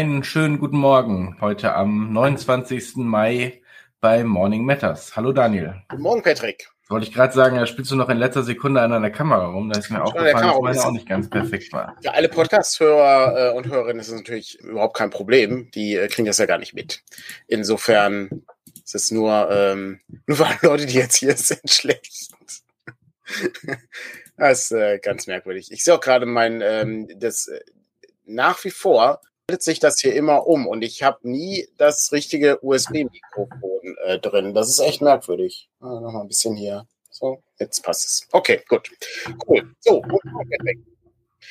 Einen schönen guten Morgen heute am 29. Mai bei Morning Matters. Hallo Daniel. Guten Morgen, Patrick. Wollte ich gerade sagen, da spielst du noch in letzter Sekunde an einer Kamera rum. Da ist mir aufgefallen, dass meine auch nicht ganz perfekt war. Für alle Podcast-Hörer äh, und Hörerinnen ist es natürlich überhaupt kein Problem. Die äh, kriegen das ja gar nicht mit. Insofern ist es nur, ähm, nur für alle Leute, die jetzt hier sind, schlecht. das ist äh, ganz merkwürdig. Ich sehe auch gerade mein, ähm, das äh, nach wie vor sich das hier immer um und ich habe nie das richtige USB-Mikrofon äh, drin. Das ist echt merkwürdig. Ah, noch mal ein bisschen hier. So, jetzt passt es. Okay, gut. Cool. So, perfekt.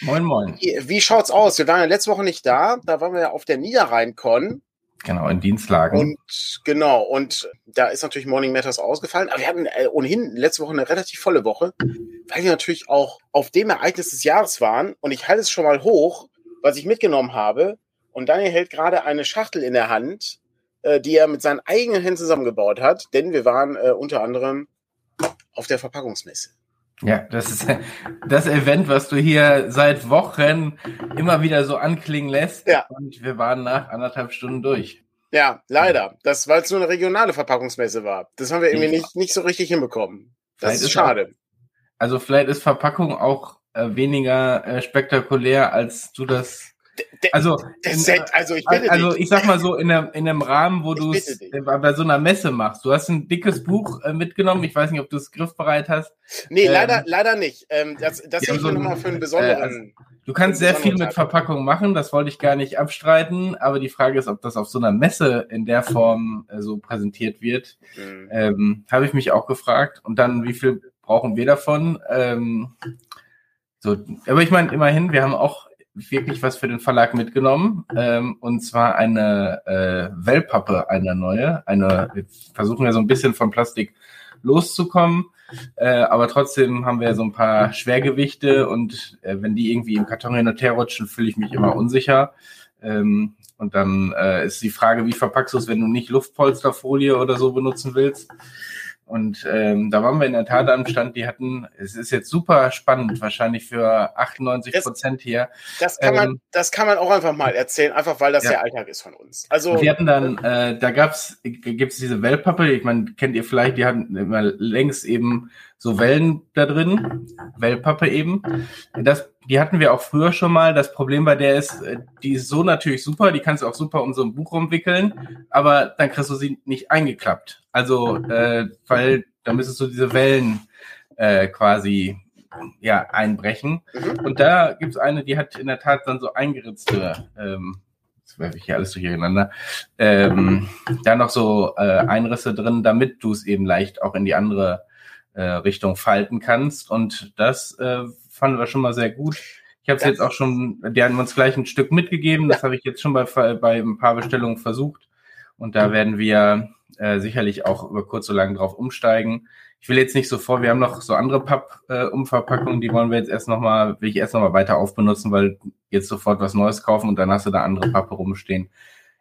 Moin, moin. Wie, wie schaut's aus? Wir waren ja letzte Woche nicht da. Da waren wir ja auf der Niederrhein-Con. Genau, in Dienstlagen. Und genau, und da ist natürlich Morning Matters ausgefallen. Aber wir hatten äh, ohnehin letzte Woche eine relativ volle Woche, weil wir natürlich auch auf dem Ereignis des Jahres waren. Und ich halte es schon mal hoch, was ich mitgenommen habe. Und Daniel hält gerade eine Schachtel in der Hand, äh, die er mit seinen eigenen Händen zusammengebaut hat, denn wir waren äh, unter anderem auf der Verpackungsmesse. Ja, das ist das Event, was du hier seit Wochen immer wieder so anklingen lässt. Ja. Und wir waren nach anderthalb Stunden durch. Ja, leider. Das, weil es nur eine regionale Verpackungsmesse war. Das haben wir irgendwie nicht, nicht so richtig hinbekommen. Das ist, ist schade. Auch, also vielleicht ist Verpackung auch äh, weniger äh, spektakulär, als du das also, in, also, ich also ich sag mal so, in, der, in einem Rahmen, wo du es bei so einer Messe machst. Du hast ein dickes Buch äh, mitgenommen. Ich weiß nicht, ob du es griffbereit hast. Nee, ähm, leider, leider nicht. Ähm, das das ja, so, nochmal für einen besonderen. Äh, also, du kannst sehr viel mit Verpackung machen, das wollte ich gar nicht abstreiten. Aber die Frage ist, ob das auf so einer Messe in der Form äh, so präsentiert wird. Mhm. Ähm, Habe ich mich auch gefragt. Und dann, wie viel brauchen wir davon? Ähm, so, aber ich meine, immerhin, wir haben auch wirklich was für den Verlag mitgenommen. Ähm, und zwar eine äh, Wellpappe, eine neue. Eine, wir versuchen ja so ein bisschen von Plastik loszukommen. Äh, aber trotzdem haben wir so ein paar Schwergewichte und äh, wenn die irgendwie im Karton hin und her rutschen, fühle ich mich immer unsicher. Ähm, und dann äh, ist die Frage, wie verpackst du es, wenn du nicht Luftpolsterfolie oder so benutzen willst? Und ähm, da waren wir in der Tat am Stand, die hatten, es ist jetzt super spannend, wahrscheinlich für 98 Prozent hier. Das kann, man, ähm, das kann man auch einfach mal erzählen, einfach weil das ja. der Alltag ist von uns. Also wir hatten dann, äh, da gab's, gibt's diese Wellpappe, ich meine, kennt ihr vielleicht, die hatten immer längs eben so Wellen da drin, Wellpappe eben. Das, die hatten wir auch früher schon mal. Das Problem bei der ist, äh, die ist so natürlich super, die kannst du auch super um so ein Buch rumwickeln, aber dann kriegst du sie nicht eingeklappt. Also, äh, weil da müsstest du diese Wellen äh, quasi ja einbrechen. Mhm. Und da gibt's eine, die hat in der Tat dann so eingeritzte ähm, jetzt werfe ich hier alles durcheinander, ähm, da noch so äh, Einrisse drin, damit du es eben leicht auch in die andere äh, Richtung falten kannst. Und das äh, fanden wir schon mal sehr gut. Ich habe es jetzt auch schon, die haben uns gleich ein Stück mitgegeben. Das habe ich jetzt schon bei, bei ein paar Bestellungen versucht. Und da werden wir äh, sicherlich auch über kurz oder lang drauf umsteigen. Ich will jetzt nicht so vor, wir haben noch so andere Papp-Umverpackungen, äh, die wollen wir jetzt erst nochmal, will ich erst nochmal weiter aufbenutzen, weil jetzt sofort was Neues kaufen und dann hast du da andere Pappe rumstehen.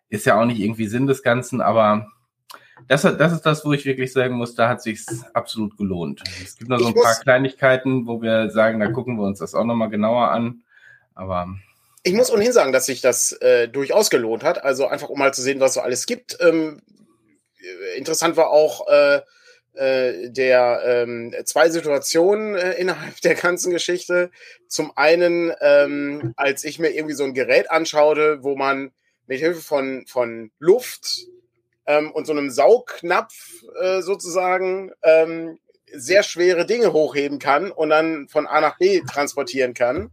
Ist ja auch nicht irgendwie Sinn des Ganzen, aber das, das ist das, wo ich wirklich sagen muss, da hat sich absolut gelohnt. Es gibt noch so ein paar Kleinigkeiten, wo wir sagen, da gucken wir uns das auch nochmal genauer an. Aber ich muss ohnehin sagen, dass sich das äh, durchaus gelohnt hat. Also einfach um mal zu sehen, was so alles gibt. Ähm, interessant war auch äh, äh, der ähm, zwei Situationen äh, innerhalb der ganzen Geschichte. Zum einen, ähm, als ich mir irgendwie so ein Gerät anschaute, wo man mit Hilfe von, von Luft ähm, und so einem Saugnapf äh, sozusagen ähm, sehr schwere Dinge hochheben kann und dann von A nach B transportieren kann.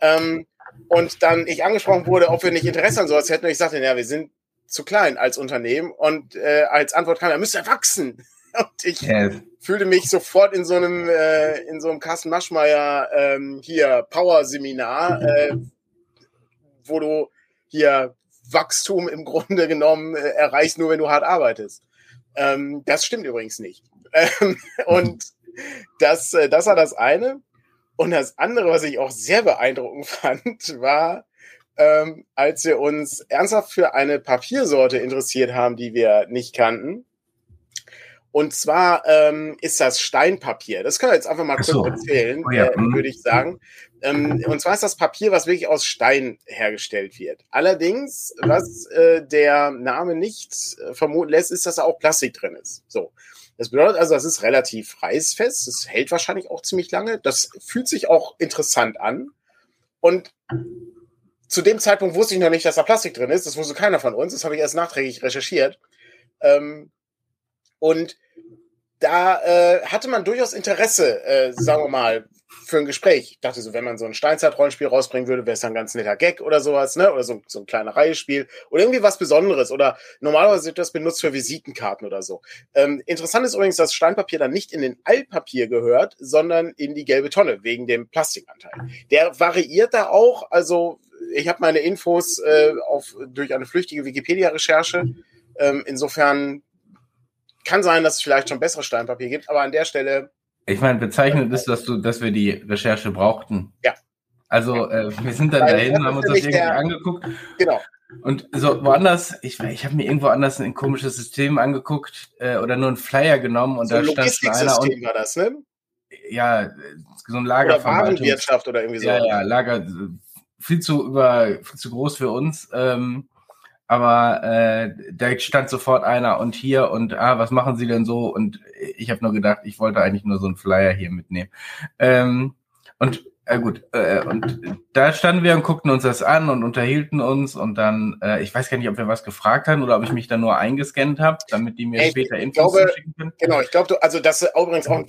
Ähm, und dann ich angesprochen wurde, ob wir nicht Interesse an sowas hätten. Und ich sagte, ja, wir sind zu klein als Unternehmen. Und äh, als Antwort kam, er müsste wachsen. Und ich yes. fühlte mich sofort in so einem, äh, in so einem Carsten Maschmeyer ähm, hier Power-Seminar, äh, wo du hier Wachstum im Grunde genommen äh, erreichst nur, wenn du hart arbeitest. Ähm, das stimmt übrigens nicht. Ähm, und das, äh, das war das eine. Und das andere, was ich auch sehr beeindruckend fand, war, ähm, als wir uns ernsthaft für eine Papiersorte interessiert haben, die wir nicht kannten. Und zwar ähm, ist das Steinpapier. Das können wir jetzt einfach mal kurz so. erzählen, oh ja. äh, mhm. würde ich sagen. Ähm, und zwar ist das Papier, was wirklich aus Stein hergestellt wird. Allerdings, was äh, der Name nicht äh, vermuten lässt, ist, dass da auch Plastik drin ist. So. Das bedeutet also, das ist relativ reißfest. Das hält wahrscheinlich auch ziemlich lange. Das fühlt sich auch interessant an. Und zu dem Zeitpunkt wusste ich noch nicht, dass da Plastik drin ist. Das wusste keiner von uns. Das habe ich erst nachträglich recherchiert. Ähm, und da äh, hatte man durchaus Interesse, äh, sagen wir mal, für ein Gespräch. Ich dachte so, wenn man so ein Steinzeit-Rollenspiel rausbringen würde, wäre es ein ganz netter Gag oder sowas, ne? Oder so, so ein kleiner Reihespiel oder irgendwie was Besonderes. Oder normalerweise wird das benutzt für Visitenkarten oder so. Ähm, interessant ist übrigens, dass Steinpapier dann nicht in den Altpapier gehört, sondern in die gelbe Tonne wegen dem Plastikanteil. Der variiert da auch. Also ich habe meine Infos äh, auf durch eine flüchtige Wikipedia-Recherche. Ähm, insofern kann sein, dass es vielleicht schon besseres Steinpapier gibt, aber an der Stelle. Ich meine, bezeichnet ist, dass du, dass wir die Recherche brauchten. Ja. Also äh, wir sind dann Weil dahin, haben uns das irgendwie der, angeguckt. Genau. Und so woanders, ich, ich habe mir irgendwo anders ein komisches System angeguckt äh, oder nur einen Flyer genommen und so da stand einer und war das, ne? Ja, so ein Lager oder Warenwirtschaft oder irgendwie so. Ja, ja, Lager viel zu über viel zu groß für uns. Ähm, aber äh, da stand sofort einer und hier und ah, was machen Sie denn so? Und ich habe nur gedacht, ich wollte eigentlich nur so einen Flyer hier mitnehmen. Ähm, und äh, gut, äh, und da standen wir und guckten uns das an und unterhielten uns und dann, äh, ich weiß gar nicht, ob wir was gefragt haben oder ob ich mich da nur eingescannt habe, damit die mir ich später Infos glaube, schicken können. Genau, ich glaube, also das ist übrigens auch ein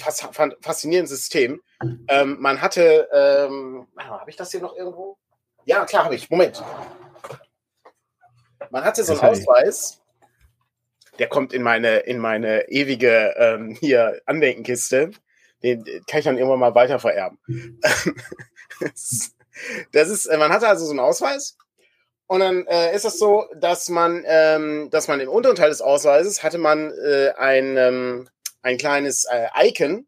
faszinierendes System. Ähm, man hatte, ähm, habe ich das hier noch irgendwo? Ja, klar habe ich. Moment. Man hatte so einen Ausweis, der kommt in meine, in meine ewige ähm, hier Andenkenkiste. Den kann ich dann irgendwann mal weiter vererben. das ist, äh, man hatte also so einen Ausweis. Und dann äh, ist es so, dass man, ähm, dass man im unteren Teil des Ausweises hatte man äh, ein, ähm, ein kleines äh, Icon.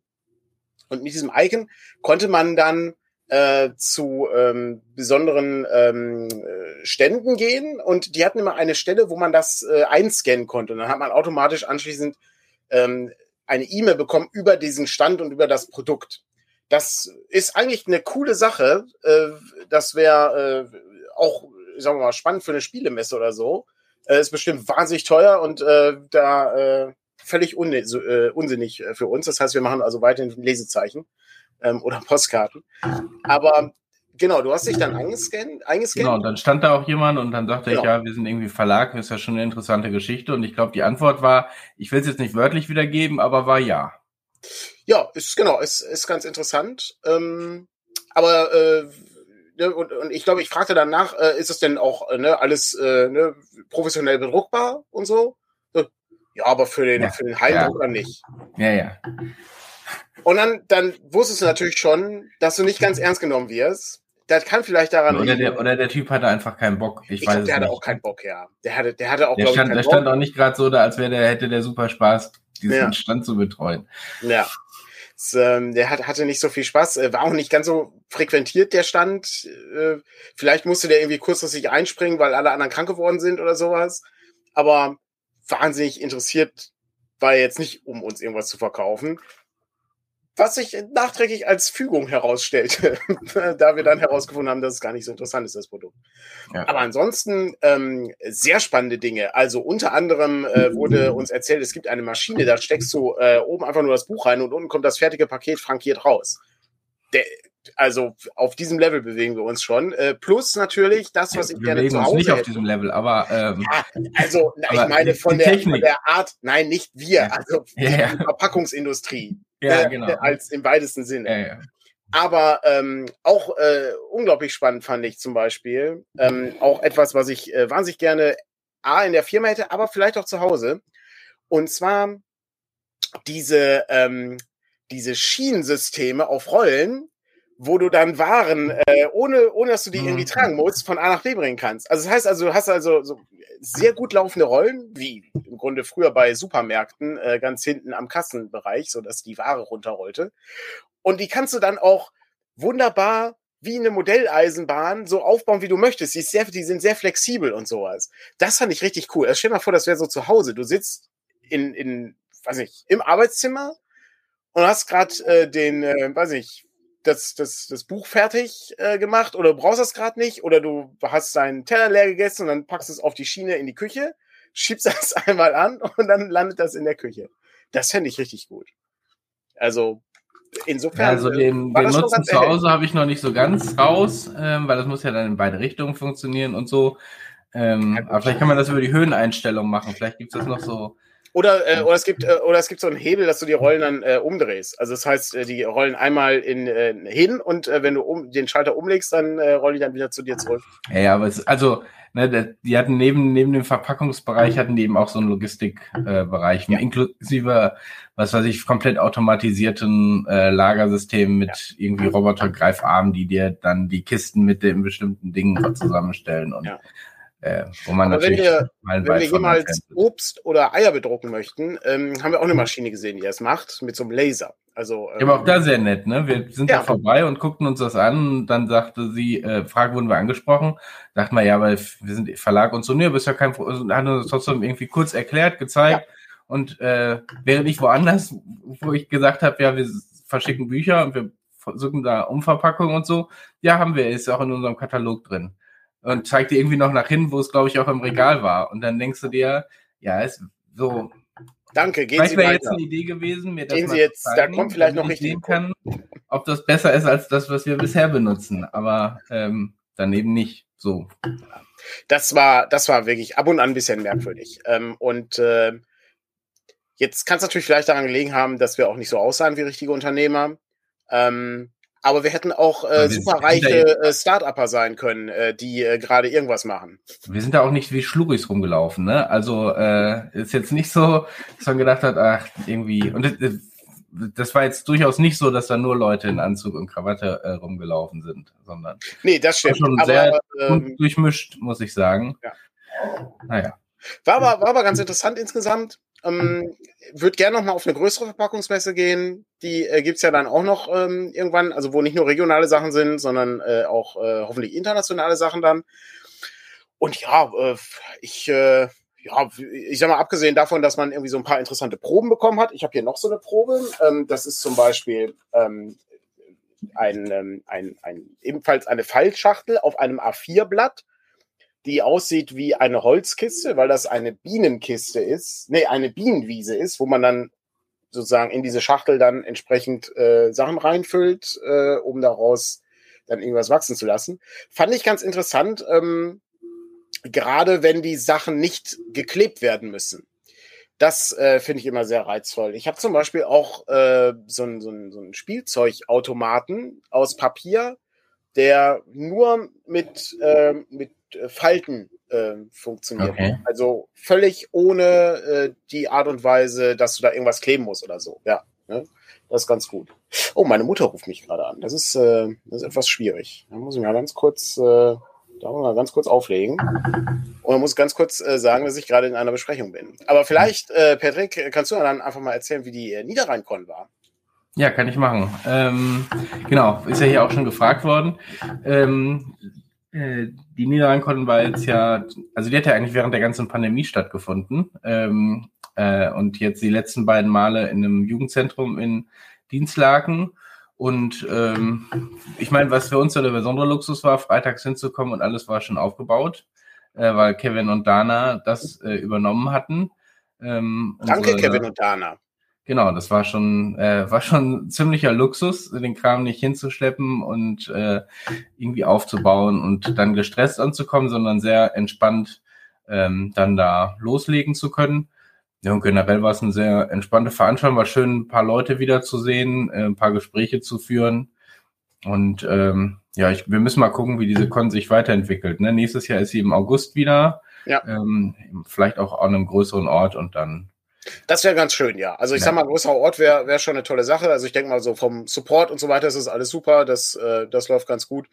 Und mit diesem Icon konnte man dann äh, zu ähm, besonderen ähm, äh, Ständen gehen und die hatten immer eine Stelle, wo man das äh, einscannen konnte. Und dann hat man automatisch anschließend ähm, eine E-Mail bekommen über diesen Stand und über das Produkt. Das ist eigentlich eine coole Sache. Äh, das wäre äh, auch, sagen wir mal, spannend für eine Spielemesse oder so. Äh, ist bestimmt wahnsinnig teuer und äh, da äh, völlig un äh, unsinnig für uns. Das heißt, wir machen also weiterhin Lesezeichen ähm, oder Postkarten. Aber genau, du hast dich dann eingescannt. eingescannt. Genau, dann stand da auch jemand und dann sagte genau. ich, ja, wir sind irgendwie Verlag, das ist ja schon eine interessante Geschichte. Und ich glaube, die Antwort war, ich will es jetzt nicht wörtlich wiedergeben, aber war ja. Ja, ist genau, ist, ist ganz interessant. Ähm, aber äh, ne, und, und ich glaube, ich fragte danach, äh, ist es denn auch äh, ne, alles äh, ne, professionell bedruckbar und so? Ja, aber für den, ja, für den Heimdrucker ja. nicht. Ja, ja. Und dann, dann wusstest du natürlich schon, dass du nicht ganz ernst genommen wirst. Das kann vielleicht daran oder der, oder der Typ hatte einfach keinen Bock. Ich, ich weiß glaub, der hatte auch keinen Bock, ja. Der hatte, der hatte auch, der stand, ich, Der Bock. stand auch nicht gerade so da, als wäre der, hätte der super Spaß, diesen ja. Stand zu betreuen. Ja. Das, ähm, der hat, hatte nicht so viel Spaß, äh, war auch nicht ganz so frequentiert, der Stand. Äh, vielleicht musste der irgendwie kurzfristig einspringen, weil alle anderen krank geworden sind oder sowas. Aber wahnsinnig interessiert war er jetzt nicht, um uns irgendwas zu verkaufen was sich nachträglich als Fügung herausstellte, da wir dann herausgefunden haben, dass es gar nicht so interessant ist, das Produkt. Ja. Aber ansonsten ähm, sehr spannende Dinge. Also unter anderem äh, wurde uns erzählt, es gibt eine Maschine, da steckst du äh, oben einfach nur das Buch rein und unten kommt das fertige Paket frankiert raus. Der, also auf diesem Level bewegen wir uns schon. Äh, plus natürlich das, was ich wir gerne zu Hause. Uns nicht auf diesem Level, aber ähm, ja, also na, ich meine von der, von der, Art, nein, nicht wir, also ja. die Verpackungsindustrie. Ja, äh, genau. Als im weitesten Sinne. Aber ähm, auch äh, unglaublich spannend fand ich zum Beispiel ähm, auch etwas, was ich äh, wahnsinnig gerne A in der Firma hätte, aber vielleicht auch zu Hause. Und zwar diese, ähm, diese Schienensysteme auf Rollen, wo du dann Waren, äh, ohne, ohne dass du die irgendwie mhm. tragen musst, von A nach B bringen kannst. Also das heißt also, du hast also so sehr gut laufende Rollen, wie im Grunde früher bei Supermärkten, äh, ganz hinten am Kassenbereich, so dass die Ware runterrollte. Und die kannst du dann auch wunderbar wie eine Modelleisenbahn so aufbauen, wie du möchtest. Die, sehr, die sind sehr flexibel und sowas. Das fand ich richtig cool. Also stell dir mal vor, das wäre so zu Hause. Du sitzt in, in weiß ich, im Arbeitszimmer und hast gerade äh, den, äh, weiß ich, das, das, das Buch fertig äh, gemacht oder du brauchst das gerade nicht oder du hast deinen Teller leer gegessen und dann packst du es auf die Schiene in die Küche, schiebst das einmal an und dann landet das in der Küche. Das fände ich richtig gut. Also insofern. Also den, den Nutzen zu Hause habe ich noch nicht so ganz raus, ähm, weil das muss ja dann in beide Richtungen funktionieren und so. Ähm, aber vielleicht kann man das über die Höheneinstellung machen. Vielleicht gibt es das noch so oder, äh, oder, es gibt, äh, oder es gibt so einen Hebel, dass du die Rollen dann äh, umdrehst. Also das heißt, äh, die rollen einmal in, äh, hin und äh, wenn du um, den Schalter umlegst, dann äh, rollen die dann wieder zu dir zurück. Ja, ja aber es, also, ne, die hatten neben, neben dem Verpackungsbereich hatten die eben auch so einen Logistikbereich, äh, ja. inklusive, was weiß ich, komplett automatisierten äh, Lagersystemen mit ja. irgendwie Robotergreifarmen, die dir dann die Kisten mit den bestimmten Dingen zusammenstellen und ja. Äh, wo man Aber natürlich wenn wir, wenn wir jemals Obst oder Eier bedrucken möchten, ähm, haben wir auch eine Maschine gesehen, die das macht, mit so einem Laser. Also, ähm, aber auch da sehr nett, ne? Wir sind ja. da vorbei und guckten uns das an. Und dann sagte sie, äh, Frage wurden wir angesprochen. Dachten wir, ja, weil wir sind Verlag und so, ne, bist ja kein, hat uns trotzdem irgendwie kurz erklärt, gezeigt. Ja. Und äh, während ich woanders, wo ich gesagt habe, ja, wir verschicken Bücher und wir versuchen da Umverpackung und so, ja, haben wir, ist auch in unserem Katalog drin und zeigt dir irgendwie noch nach hin, wo es, glaube ich, auch im Regal war. Und dann denkst du dir, ja, ist so. Danke, gehen vielleicht wäre jetzt eine Idee gewesen, mir das gehen Sie jetzt, zeigen, da kommt vielleicht noch richtig kann, ob das besser ist als das, was wir bisher benutzen. Aber ähm, daneben nicht so. Das war, das war wirklich ab und an ein bisschen merkwürdig. Ähm, und äh, jetzt kann es natürlich vielleicht daran gelegen haben, dass wir auch nicht so aussahen wie richtige Unternehmer. Ähm, aber wir hätten auch äh, superreiche äh, Start-Upper sein können, äh, die äh, gerade irgendwas machen. Wir sind da auch nicht wie Schluris rumgelaufen, ne? Also äh, ist jetzt nicht so, dass man gedacht hat, ach, irgendwie. Und das, das war jetzt durchaus nicht so, dass da nur Leute in Anzug und Krawatte äh, rumgelaufen sind, sondern. Nee, das stimmt. Schon aber, sehr ähm, durchmischt, muss ich sagen. Ja. Naja. War aber, war aber ganz interessant insgesamt. Ähm, würde gerne noch mal auf eine größere Verpackungsmesse gehen. Die äh, gibt's ja dann auch noch ähm, irgendwann, also wo nicht nur regionale Sachen sind, sondern äh, auch äh, hoffentlich internationale Sachen dann. Und ja, äh, ich, äh, ja, ich sag mal, abgesehen davon, dass man irgendwie so ein paar interessante Proben bekommen hat. Ich habe hier noch so eine Probe. Ähm, das ist zum Beispiel ähm, ein, ähm, ein, ein, ebenfalls eine Fallschachtel auf einem A4-Blatt die aussieht wie eine Holzkiste, weil das eine Bienenkiste ist, nee, eine Bienenwiese ist, wo man dann sozusagen in diese Schachtel dann entsprechend äh, Sachen reinfüllt, äh, um daraus dann irgendwas wachsen zu lassen. Fand ich ganz interessant, ähm, gerade wenn die Sachen nicht geklebt werden müssen. Das äh, finde ich immer sehr reizvoll. Ich habe zum Beispiel auch äh, so einen so so ein Spielzeugautomaten aus Papier, der nur mit, äh, mit Falten äh, funktioniert. Okay. Also völlig ohne äh, die Art und Weise, dass du da irgendwas kleben musst oder so. Ja, ne? das ist ganz gut. Oh, meine Mutter ruft mich gerade an. Das ist, äh, das ist etwas schwierig. Da muss ich mal ganz kurz, äh, da muss ich mal ganz kurz auflegen. Und man muss ganz kurz äh, sagen, dass ich gerade in einer Besprechung bin. Aber vielleicht, äh, Patrick, kannst du dann einfach mal erzählen, wie die äh, Niederrhein-Con war? Ja, kann ich machen. Ähm, genau, ist ja hier auch schon gefragt worden. Ähm, äh, die Niederrhein-Con war jetzt ja, also die hat ja eigentlich während der ganzen Pandemie stattgefunden. Ähm, äh, und jetzt die letzten beiden Male in einem Jugendzentrum in Dienstlaken. Und ähm, ich meine, was für uns so der besondere Luxus war, freitags hinzukommen und alles war schon aufgebaut, äh, weil Kevin und Dana das äh, übernommen hatten. Ähm, Danke, unsere, Kevin und Dana. Genau, das war schon, äh, war schon ziemlicher Luxus, den Kram nicht hinzuschleppen und äh, irgendwie aufzubauen und dann gestresst anzukommen, sondern sehr entspannt ähm, dann da loslegen zu können. Ja, und generell war es eine sehr entspannte Veranstaltung, war schön, ein paar Leute wiederzusehen, äh, ein paar Gespräche zu führen. Und ähm, ja, ich, wir müssen mal gucken, wie diese Con sich weiterentwickelt. Ne? Nächstes Jahr ist sie im August wieder. Ja. Ähm, vielleicht auch an einem größeren Ort und dann das wäre ganz schön, ja. Also ich ja. sag mal, größerer Ort wäre wär schon eine tolle Sache. Also ich denke mal so vom Support und so weiter ist das alles super. Das, äh, das läuft ganz gut.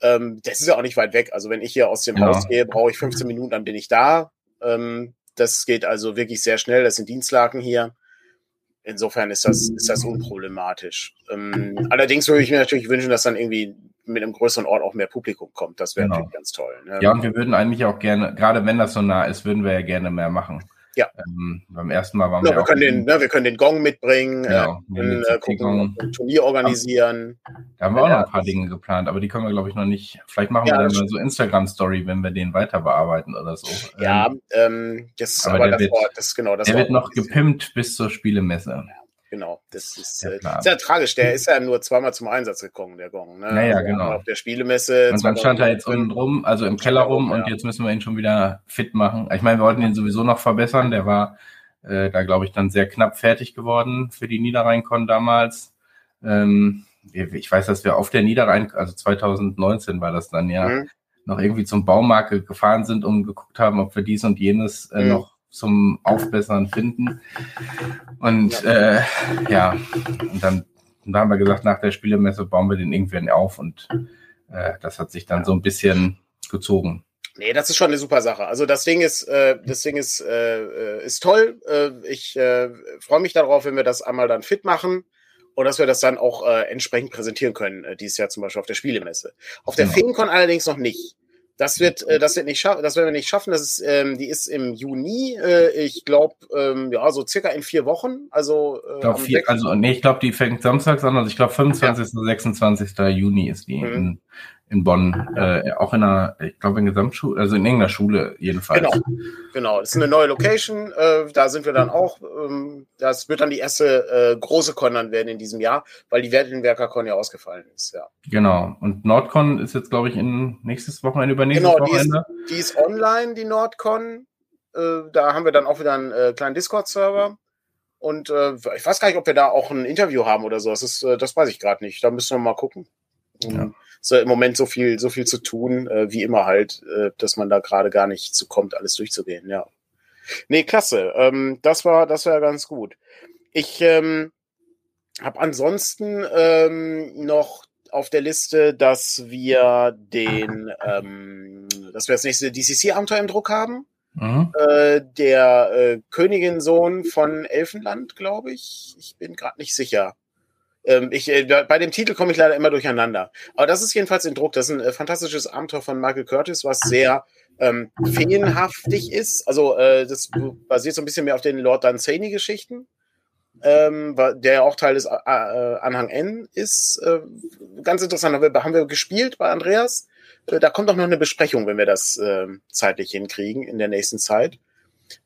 Ähm, das ist ja auch nicht weit weg. Also wenn ich hier aus dem ja. Haus gehe, brauche ich 15 Minuten, dann bin ich da. Ähm, das geht also wirklich sehr schnell. Das sind Dienstlaken hier. Insofern ist das, ist das unproblematisch. Ähm, allerdings würde ich mir natürlich wünschen, dass dann irgendwie mit einem größeren Ort auch mehr Publikum kommt. Das wäre genau. natürlich ganz toll. Ne? Ja, und wir würden eigentlich auch gerne, gerade wenn das so nah ist, würden wir ja gerne mehr machen. Ja. Ähm, beim ersten Mal waren ja, wir, wir können den, ne, wir können den Gong mitbringen, Genau, äh, können, äh, CT-Gong. gucken, ein Turnier organisieren. Da haben wir auch noch ein paar Dinge geplant, aber die können wir, glaube ich, noch nicht. Vielleicht machen Ja, wir dann mal so Instagram-Story, wenn wir den weiter bearbeiten oder so. Ja, Ähm, ähm, das, aber aber, der das, wird- war, das genau, das der wird noch gepimpt bis zur Spielemesse. Genau, das ist Der äh, sehr tragisch. Der ist ja nur zweimal zum Einsatz gekommen, der Gong. Ne? Ja, ja, Also genau. Auf der Spielemesse. Und dann stand er jetzt 2019. unten rum, also im Keller rum, und Ja. jetzt müssen wir ihn schon wieder fit machen. Ich meine, wir wollten ihn sowieso noch verbessern. Der war äh, da, glaube ich, dann sehr knapp fertig geworden für die Niederrhein-Con damals. Ähm, ich weiß, dass wir auf der Niederrhein, also 2019 war das dann ja, Mhm. noch irgendwie zum Baumarkt gefahren sind und geguckt haben, ob wir dies und jenes äh, Mhm. noch zum Aufbessern finden. Und äh, ja, und dann, und da haben wir gesagt, nach der Spielemesse bauen wir den irgendwann auf und äh, das hat sich dann so ein bisschen gezogen. Nee, das ist schon eine super Sache. Also das Ding ist, äh, das Ding ist, äh, äh, ist toll. Äh, ich äh, freue mich darauf, wenn wir das einmal dann fit machen und dass wir das dann auch äh, entsprechend präsentieren können, äh, dieses Jahr zum Beispiel auf der Spielemesse. Auf der Genau. Feencon allerdings noch nicht. Das wird, äh, das wird nicht schaffen, das werden wir nicht schaffen. Das ist, ähm, die ist im Juni, äh, ich glaube, ähm, ja, so circa in vier Wochen. Also, äh, Ich glaub, vier, 6. also nee, ich glaube, die fängt samstags an, also ich glaube 25. 26. Juni ist die Mhm. in, in Bonn. Äh, auch in einer, ich glaube in Gesamtschule, also in irgendeiner Schule jedenfalls. Genau, genau. Das ist eine neue Location. Äh, da sind wir dann auch. Ähm, das wird dann die erste äh, große Con dann werden in diesem Jahr, weil die Werdenwerker Con ja ausgefallen ist. Ja. Genau. Und Nordcon ist jetzt, glaube ich, in nächstes Wochenende, übernächstes Genau, die ist, Wochenende. die ist online, die Nordcon. Äh, da haben wir dann auch wieder einen äh, kleinen Discord-Server. Und äh, ich weiß gar nicht, ob wir da auch ein Interview haben oder so. Das, ist, das weiß ich gerade nicht. Da müssen wir mal gucken. Ja. So im Moment so viel, so viel zu tun, äh, wie immer halt, äh, dass man da gerade gar nicht zu kommt, alles durchzugehen, ja. Nee, klasse. Ähm, das war, das war ganz gut. Ich ähm, habe ansonsten ähm, noch auf der Liste, dass wir den, ähm, dass wir das nächste DCC-Abenteuer im Druck haben. Mhm. Äh, der äh, Königin-Sohn von Elfenland, glaube ich. Ich bin gerade nicht sicher. Ähm, ich, äh, bei dem Titel komme ich leider immer durcheinander. Aber das ist jedenfalls in Druck. Das ist ein äh, fantastisches Abenteuer von Michael Curtis, was sehr ähm, feenhaftig ist. Also äh, das basiert so ein bisschen mehr auf den Lord Dunsany-Geschichten, ähm, der ja auch Teil des äh, äh, Anhang N ist. Äh, ganz interessant. Haben wir, haben wir gespielt bei Andreas. Äh, da kommt auch noch eine Besprechung, wenn wir das äh, zeitlich hinkriegen in der nächsten Zeit.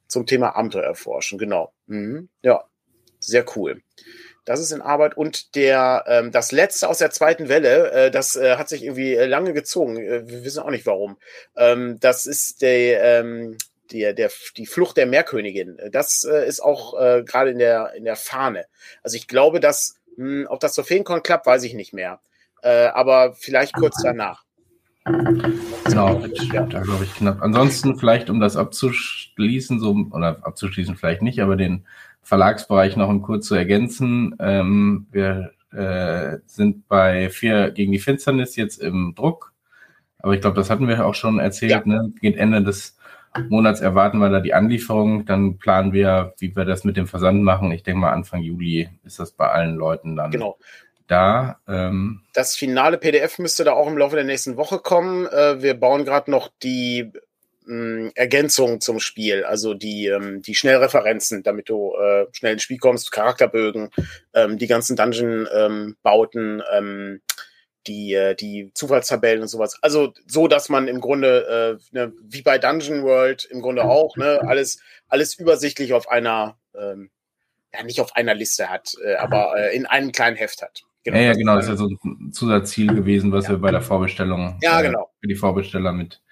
Zum Thema Abenteuer erforschen, genau. Mhm. Ja, sehr cool. Das ist in Arbeit. Und der, ähm, das letzte aus der zweiten Welle, äh, das äh, hat sich irgendwie äh, lange gezogen. Äh, wir wissen auch nicht warum. Ähm, das ist der, ähm, der, der, die Flucht der Meerkönigin. Das äh, ist auch äh, gerade in der, in der Fahne. Also ich glaube, dass, mh, ob das zur Feencon klappt, weiß ich nicht mehr. Äh, aber vielleicht kurz danach. Genau, Ja. da glaube ich knapp. Ansonsten vielleicht, um das abzuschließen, so oder abzuschließen vielleicht nicht, aber den Verlagsbereich noch kurz zu ergänzen. Ähm, wir äh, sind bei vier gegen die Finsternis jetzt im Druck, aber ich glaube, das hatten wir auch schon erzählt. Ja. Ne? Geht Ende des Monats erwarten wir da die Anlieferung, dann planen wir, wie wir das mit dem Versand machen. Ich denke mal Anfang Juli ist das bei allen Leuten dann Genau. da. Ähm, Das finale PDF müsste da auch im Laufe der nächsten Woche kommen. Äh, wir bauen gerade noch die mh, Ergänzung zum Spiel, also die, ähm, die Schnellreferenzen, damit du äh, schnell ins Spiel kommst, Charakterbögen, ähm, die ganzen Dungeon-Bauten, ähm, die, äh, die Zufallstabellen und sowas. Also so, dass man im Grunde, äh, ne, wie bei Dungeon World im Grunde auch, ne, alles, alles übersichtlich auf einer, ähm, ja, nicht auf einer Liste hat, äh, aber äh, in einem kleinen Heft hat. ja, ja, das genau, das ist ja so ein Zusatzziel gewesen, was wir bei der Vorbestellung Ja, äh, genau. für die Vorbesteller mit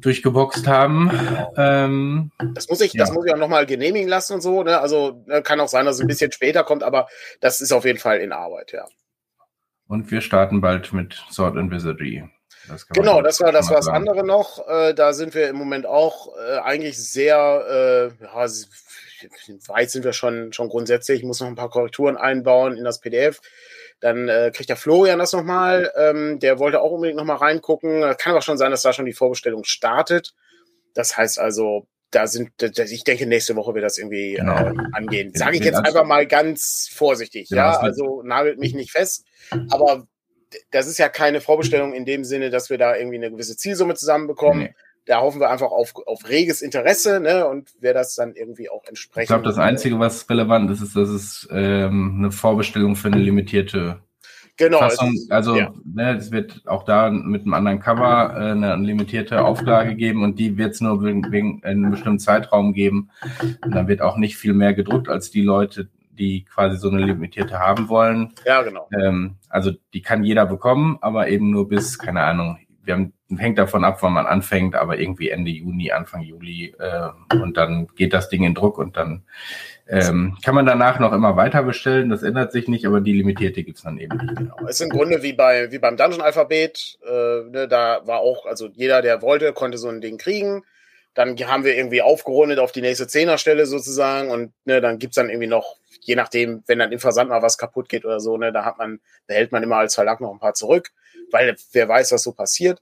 durchgeboxt haben. Ähm, Das muss ich, das Ja. muss ich auch nochmal genehmigen lassen und so. Ne? Also ne, kann auch sein, dass es ein bisschen später kommt, aber das ist auf jeden Fall in Arbeit, ja. und wir starten bald mit Sword and Wizardry. Das Genau, das war das, war das andere noch. Äh, da sind wir im Moment auch äh, eigentlich sehr, äh, ja, weit sind wir schon, schon grundsätzlich. Ich muss noch ein paar Korrekturen einbauen in das PDF. Dann äh, kriegt der Florian das nochmal. Ähm, der wollte auch unbedingt nochmal reingucken. Äh, Kann aber schon sein, dass da schon die Vorbestellung startet. Das heißt also, da sind, ich denke, nächste Woche wird das irgendwie Genau. äh, angehen. Sage ich jetzt einfach mal ganz vorsichtig. Genau, ja, wird- also nagelt mich nicht fest. Aber das ist ja keine Vorbestellung in dem Sinne, dass wir da irgendwie eine gewisse Zielsumme zusammenbekommen. Nee. Da hoffen wir einfach auf, auf reges Interesse, ne? Und wer das dann irgendwie auch entsprechend. Ich glaube, das Einzige, was relevant ist, ist, dass es ähm, eine Vorbestellung für eine limitierte genau, Fassung, ist, also ja. ne, es wird auch da mit einem anderen Cover äh, eine limitierte Auflage geben und die wird es nur wegen, wegen einem bestimmten Zeitraum geben. Und dann wird auch nicht viel mehr gedruckt als die Leute, die quasi so eine limitierte haben wollen. Ja, genau. Ähm, also die kann jeder bekommen, aber eben nur bis, keine Ahnung, wir haben, hängt davon ab, wann man anfängt, aber irgendwie Ende Juni, Anfang Juli äh, und dann geht das Ding in Druck und dann ähm, kann man danach noch immer weiter bestellen, das ändert sich nicht, aber die limitierte gibt's dann eben nicht. Genau. Es ist im Grunde wie, bei, wie beim Dungeon-Alphabet. Äh, ne, da war auch, also jeder, der wollte, konnte so ein Ding kriegen. Dann haben wir irgendwie aufgerundet auf die nächste Zehnerstelle sozusagen und ne, dann gibt's dann irgendwie noch, je nachdem, wenn dann im Versand mal was kaputt geht oder so, ne, da hat man, behält man immer als Verlag noch ein paar zurück, weil wer weiß, was so passiert.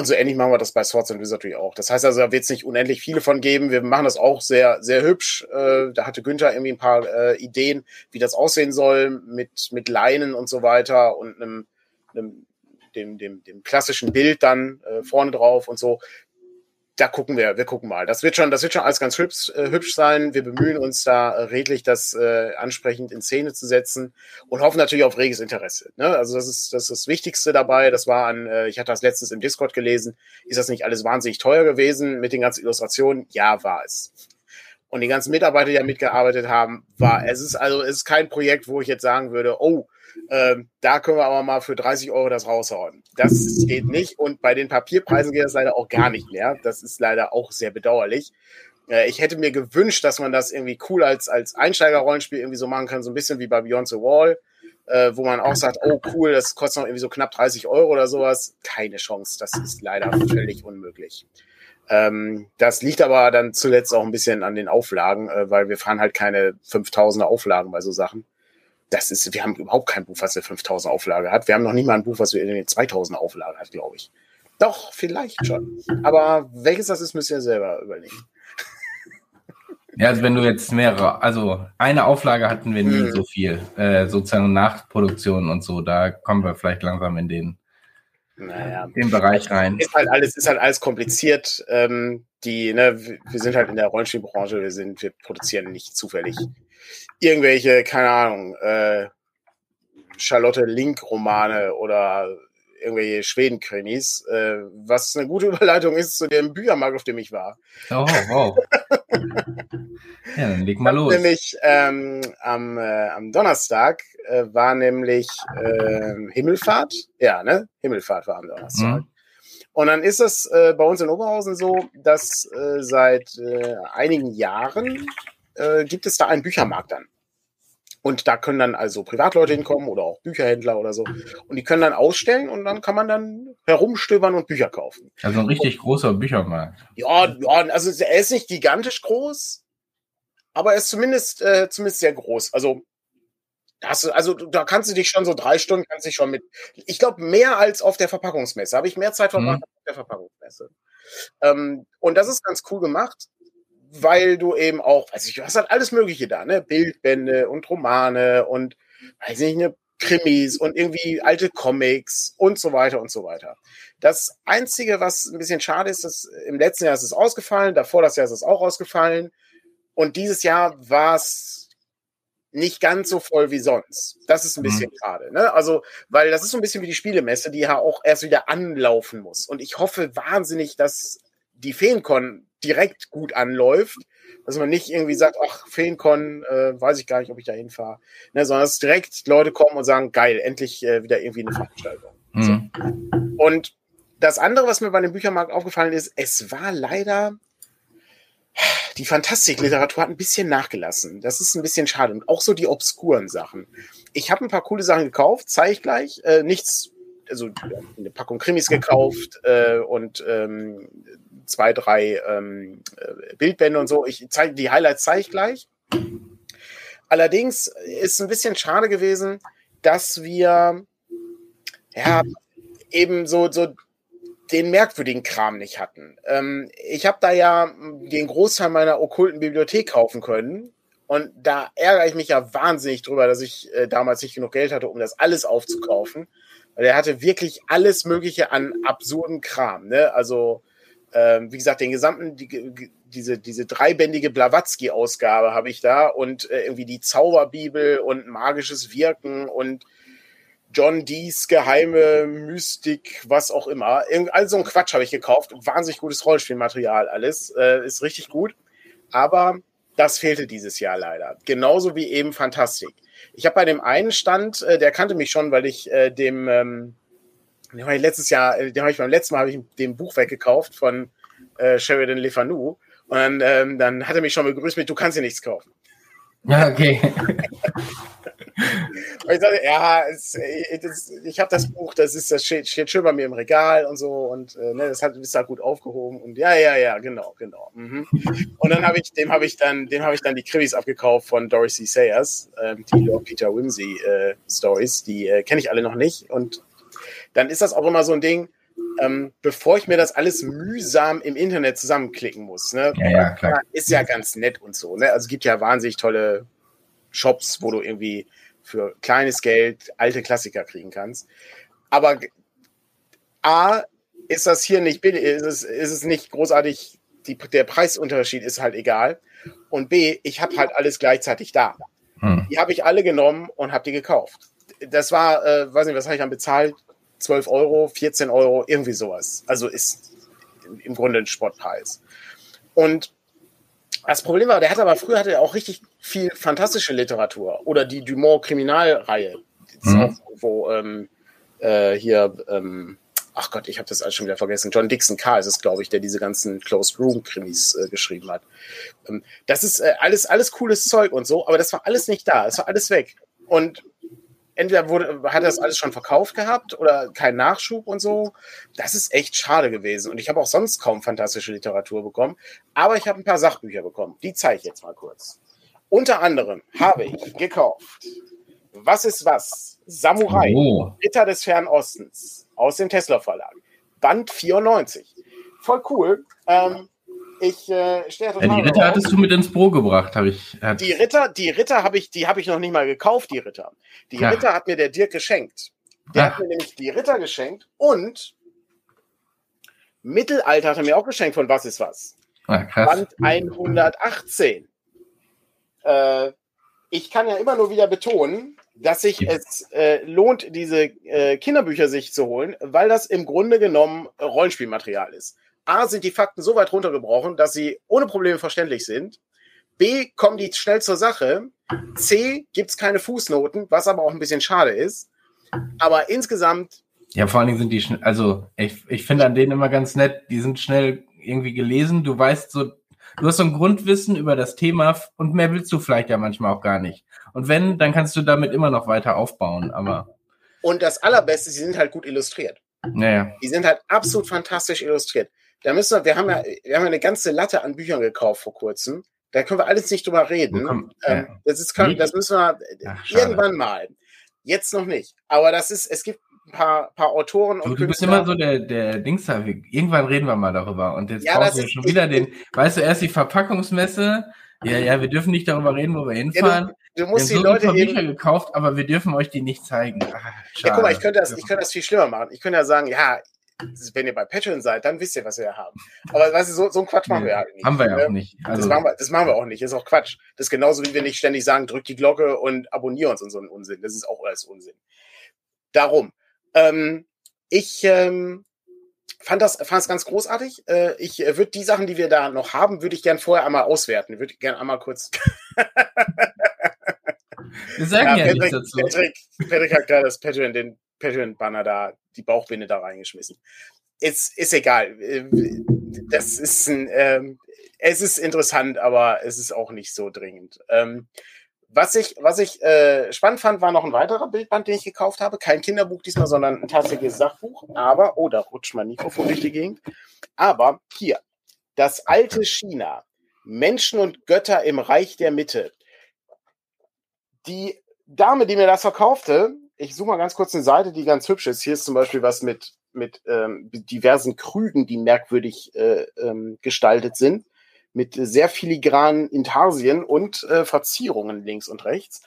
Und so ähnlich machen wir das bei Swords and Wizardry auch. Das heißt also, da wird es nicht unendlich viele von geben. Wir machen das auch sehr, sehr hübsch. Äh, da hatte Günther irgendwie ein paar äh, Ideen, wie das aussehen soll, mit, mit Leinen und so weiter und einem, einem dem, dem, dem klassischen Bild dann äh, vorne drauf und so da gucken wir, wir gucken mal. Das wird schon, das wird schon alles ganz hübsch, äh, hübsch sein. Wir bemühen uns da redlich, das äh, ansprechend in Szene zu setzen und hoffen natürlich auf reges Interesse. Ne? Also das ist, das ist das Wichtigste dabei. Das war an, äh, ich hatte das letztens im Discord gelesen. Ist das nicht alles wahnsinnig teuer gewesen mit den ganzen Illustrationen? Ja, war es. Und die ganzen Mitarbeiter, die da mitgearbeitet haben, war, es ist also, es ist kein Projekt, wo ich jetzt sagen würde, oh, ähm, da können wir aber mal für 30 Euro das raushauen. Das geht nicht. Und bei den Papierpreisen geht das leider auch gar nicht mehr. Das ist leider auch sehr bedauerlich. Äh, ich hätte mir gewünscht, dass man das irgendwie cool als, als Einsteiger-Rollenspiel irgendwie so machen kann, so ein bisschen wie bei Beyond the Wall, äh, wo man auch sagt, oh cool, das kostet noch irgendwie so knapp 30 Euro oder sowas. Keine Chance. Das ist leider völlig unmöglich. Ähm, das liegt aber dann zuletzt auch ein bisschen an den Auflagen, äh, weil wir fahren halt keine 5000er Auflagen bei so Sachen das ist, wir haben überhaupt kein Buch, was eine 5000 Auflage hat. Wir haben noch nicht mal ein Buch, was eine 2000 Auflage hat, glaube ich. Doch, vielleicht schon. Aber welches das ist, müsst ihr selber überlegen. Ja, also wenn du jetzt mehrere, also eine Auflage hatten wir nie mhm. so viel, äh, sozusagen Nachproduktion und so, da kommen wir vielleicht langsam in den, naja, den Bereich rein. Ist halt alles, ist halt alles kompliziert. Ähm, die, ne, wir sind halt in der Rollenspielbranche, wir sind, wir produzieren nicht zufällig irgendwelche, keine Ahnung, äh, Charlotte Link-Romane oder irgendwelche Schweden-Krimis, äh, was eine gute Überleitung ist zu dem Büchermarkt, auf dem ich war. Oh, wow. ja, dann leg mal los. Nämlich ähm, am, äh, am Donnerstag äh, war nämlich äh, Himmelfahrt. Ja, ne? Himmelfahrt war am Donnerstag. Mhm. Und dann ist es äh, bei uns in Oberhausen so, dass äh, seit äh, einigen Jahren äh, gibt es da einen Büchermarkt dann. Und da können dann also Privatleute hinkommen oder auch Bücherhändler oder so. Und die können dann ausstellen und dann kann man dann herumstöbern und Bücher kaufen. Also ein richtig und, großer Büchermarkt. Ja, ja, also er ist nicht gigantisch groß, aber er ist zumindest, äh, zumindest sehr groß. Also, du, also da kannst du dich schon so drei Stunden, kannst dich schon mit, ich glaube, mehr als auf der Verpackungsmesse. Habe ich mehr Zeit verbracht mhm. als auf der Verpackungsmesse. Ähm, und das ist ganz cool gemacht weil du eben auch, weiß ich, du hast halt alles Mögliche da, ne? Bildbände und Romane und, weiß ich nicht, ne, Krimis und irgendwie alte Comics und so weiter und so weiter. Das Einzige, was ein bisschen schade ist, ist, im letzten Jahr ist es ausgefallen, davor das Jahr ist es auch ausgefallen und dieses Jahr war es nicht ganz so voll wie sonst. Das ist ein bisschen mhm. schade. Ne? Also, weil das ist so ein bisschen wie die Spielemesse, die ja auch erst wieder anlaufen muss. Und ich hoffe wahnsinnig, dass die Feencon direkt gut anläuft, dass man nicht irgendwie sagt, ach, Feencon, äh, weiß ich gar nicht, ob ich da hinfahre, ne, sondern dass direkt Leute kommen und sagen, geil, endlich äh, wieder irgendwie eine Veranstaltung. Mhm. So. Und das andere, was mir bei dem Büchermarkt aufgefallen ist, es war leider die Fantastikliteratur hat ein bisschen nachgelassen. Das ist ein bisschen schade. Und auch so die obskuren Sachen. Ich habe ein paar coole Sachen gekauft, zeige ich gleich. Äh, nichts, also eine Packung Krimis gekauft äh, und ähm, zwei, drei ähm, äh, Bildbände und so. Ich zeige die Highlights zeige ich gleich. Allerdings ist ein bisschen schade gewesen, dass wir ja eben so, so den merkwürdigen Kram nicht hatten. Ähm, ich habe da ja den Großteil meiner okkulten Bibliothek kaufen können. Und da ärgere ich mich ja wahnsinnig drüber, dass ich äh, damals nicht genug Geld hatte, um das alles aufzukaufen. Weil er hatte wirklich alles Mögliche an absurden Kram. Ne? Also Ähm, wie gesagt, den gesamten, die, diese, diese dreibändige Blavatsky-Ausgabe habe ich da und äh, irgendwie die Zauberbibel und magisches Wirken und John Dees geheime Mystik, was auch immer. All so ein Quatsch habe ich gekauft. Wahnsinnig gutes Rollenspielmaterial alles. Äh, ist richtig gut. Aber das fehlte dieses Jahr leider. Genauso wie eben Fantastik. Ich habe bei dem einen Stand, äh, der kannte mich schon, weil ich äh, dem, ähm, den habe ich letztes Jahr, äh, den habe ich beim letzten Mal habe ich dem Buch weggekauft von äh, Sheridan Le Fanu. Und dann, ähm, dann hat er mich schon begrüßt mit, du kannst dir nichts kaufen. Okay. und ich sagte, ja, es, es, ich habe das Buch, das ist, das steht, steht, schön bei mir im Regal und so und äh, ne, das hat, ist da gut aufgehoben und ja, ja, ja, genau, genau. Mhm. Und dann habe ich, dem habe ich dann, dem habe ich dann die Krimis abgekauft von Dorothy Sayers, ähm, die Lord Peter Whimsy äh, Stories, die äh, kenne ich alle noch nicht und dann ist das auch immer so ein Ding, ähm, bevor ich mir das alles mühsam im Internet zusammenklicken muss. Ne? Ja, ja, klar. Ist ja ganz nett und so. Ne? Also es gibt ja wahnsinnig tolle Shops, wo du irgendwie für kleines Geld alte Klassiker kriegen kannst. Aber A, ist das hier nicht billig, ist es, ist es nicht großartig, die, der Preisunterschied ist halt egal. Und B, ich habe halt alles gleichzeitig da. Hm. Die habe ich alle genommen und habe die gekauft. Das war, äh, weiß nicht, was habe ich dann bezahlt? 12 Euro, 14 Euro, irgendwie sowas. Also ist im Grunde ein Sportpreis. Und das Problem war, der hatte aber früher hatte er auch richtig viel fantastische Literatur oder die Dumont Kriminalreihe, mhm. wo ähm, äh, hier, ähm, ach Gott, ich habe das alles schon wieder vergessen. John Dixon K. ist es, glaube ich, der diese ganzen Closed Room Krimis äh, geschrieben hat. Ähm, das ist äh, alles alles cooles Zeug und so, aber das war alles nicht da, es war alles weg. Und entweder wurde, hat er das alles schon verkauft gehabt oder kein Nachschub und so. Das ist echt schade gewesen. Und ich habe auch sonst kaum fantastische Literatur bekommen. Aber ich habe ein paar Sachbücher bekommen. Die zeige ich jetzt mal kurz. Unter anderem habe ich gekauft Was ist was? Samurai, oh. Ritter des Fernen Ostens aus dem Tesla Verlag. Band 94. Voll cool. Ähm, ich äh, stehe ja, Die Ritter hattest du mit ins Pro gebracht, habe ich. Die Ritter, die Ritter habe ich, die habe ich noch nicht mal gekauft, die Ritter. Die ja. Ritter hat mir der Dirk geschenkt. Der Ach. hat mir nämlich die Ritter geschenkt und Mittelalter hat er mir auch geschenkt von Was ist was. Ah. Band 118. Äh, ich kann ja immer nur wieder betonen, dass sich es äh, lohnt, diese äh, Kinderbücher sich zu holen, weil das im Grunde genommen Rollenspielmaterial ist. A, sind die Fakten so weit runtergebrochen, dass sie ohne Probleme verständlich sind. B, kommen die schnell zur Sache. C, gibt es keine Fußnoten, was aber auch ein bisschen schade ist. Aber insgesamt. Ja, vor allen Dingen sind die schnell, also ich, ich finde an denen immer ganz nett, die sind schnell irgendwie gelesen. Du weißt so, du hast so ein Grundwissen über das Thema und mehr willst du vielleicht ja manchmal auch gar nicht. Und wenn, dann kannst du damit immer noch weiter aufbauen, aber. Und das Allerbeste, sie sind halt gut illustriert. Naja. Die sind halt absolut fantastisch illustriert. Da müssen wir, wir haben ja, wir haben ja eine ganze Latte an Büchern gekauft vor kurzem. Da können wir alles nicht drüber reden. Komm, ja. das, ist, das müssen wir Ach, irgendwann mal. Jetzt noch nicht. Aber das ist, es gibt paar, paar Autoren und. Du, du bist immer so der, der Dings da. Irgendwann reden wir mal darüber. Und jetzt ja, brauchst du schon wieder den, weißt du, erst die Verpackungsmesse. Ja, ja, wir dürfen nicht darüber reden, wo wir hinfahren. Ja, du, du, musst wir die Leute so Bücher gekauft, aber wir dürfen euch die nicht zeigen. Ach, ja, guck mal, ich könnte das, ich könnte das viel schlimmer machen. Ich könnte ja sagen, ja, wenn ihr bei Patreon seid, dann wisst ihr, was wir haben. Aber weißt du, so, so ein Quatsch machen wir ja nicht. Haben wir ja auch ne? nicht. Also das, machen wir, das machen wir auch nicht. Das ist auch Quatsch. Das ist genauso, wie wir nicht ständig sagen, drückt die Glocke und abonniert uns und so ein Unsinn. Das ist auch alles Unsinn. Darum. Ähm, ich ähm, fand das fand es ganz großartig. Äh, ich äh, würde die Sachen, die wir da noch haben, würde ich gern vorher einmal auswerten. Würde ich gern einmal kurz. wir sagen ja, ja Patrick, dazu. Patrick, Patrick hat gerade das Patreon, den Patreon-Banner da, die Bauchbinde da reingeschmissen. Ist, ist egal. Das ist ein, ähm, es ist interessant, aber es ist auch nicht so dringend. Ähm, was ich, was ich äh, spannend fand, war noch ein weiterer Bildband, den ich gekauft habe. Kein Kinderbuch diesmal, sondern ein tatsächliches Sachbuch. Aber, oh, da rutscht mein Mikrofon durch die Gegend. Aber hier, das alte China. Menschen und Götter im Reich der Mitte. Die Dame, die mir das verkaufte, ich suche mal ganz kurz eine Seite, die ganz hübsch ist. Hier ist zum Beispiel was mit, mit ähm, diversen Krügen, die merkwürdig äh, ähm, gestaltet sind, mit sehr filigranen Intarsien und äh, Verzierungen links und rechts.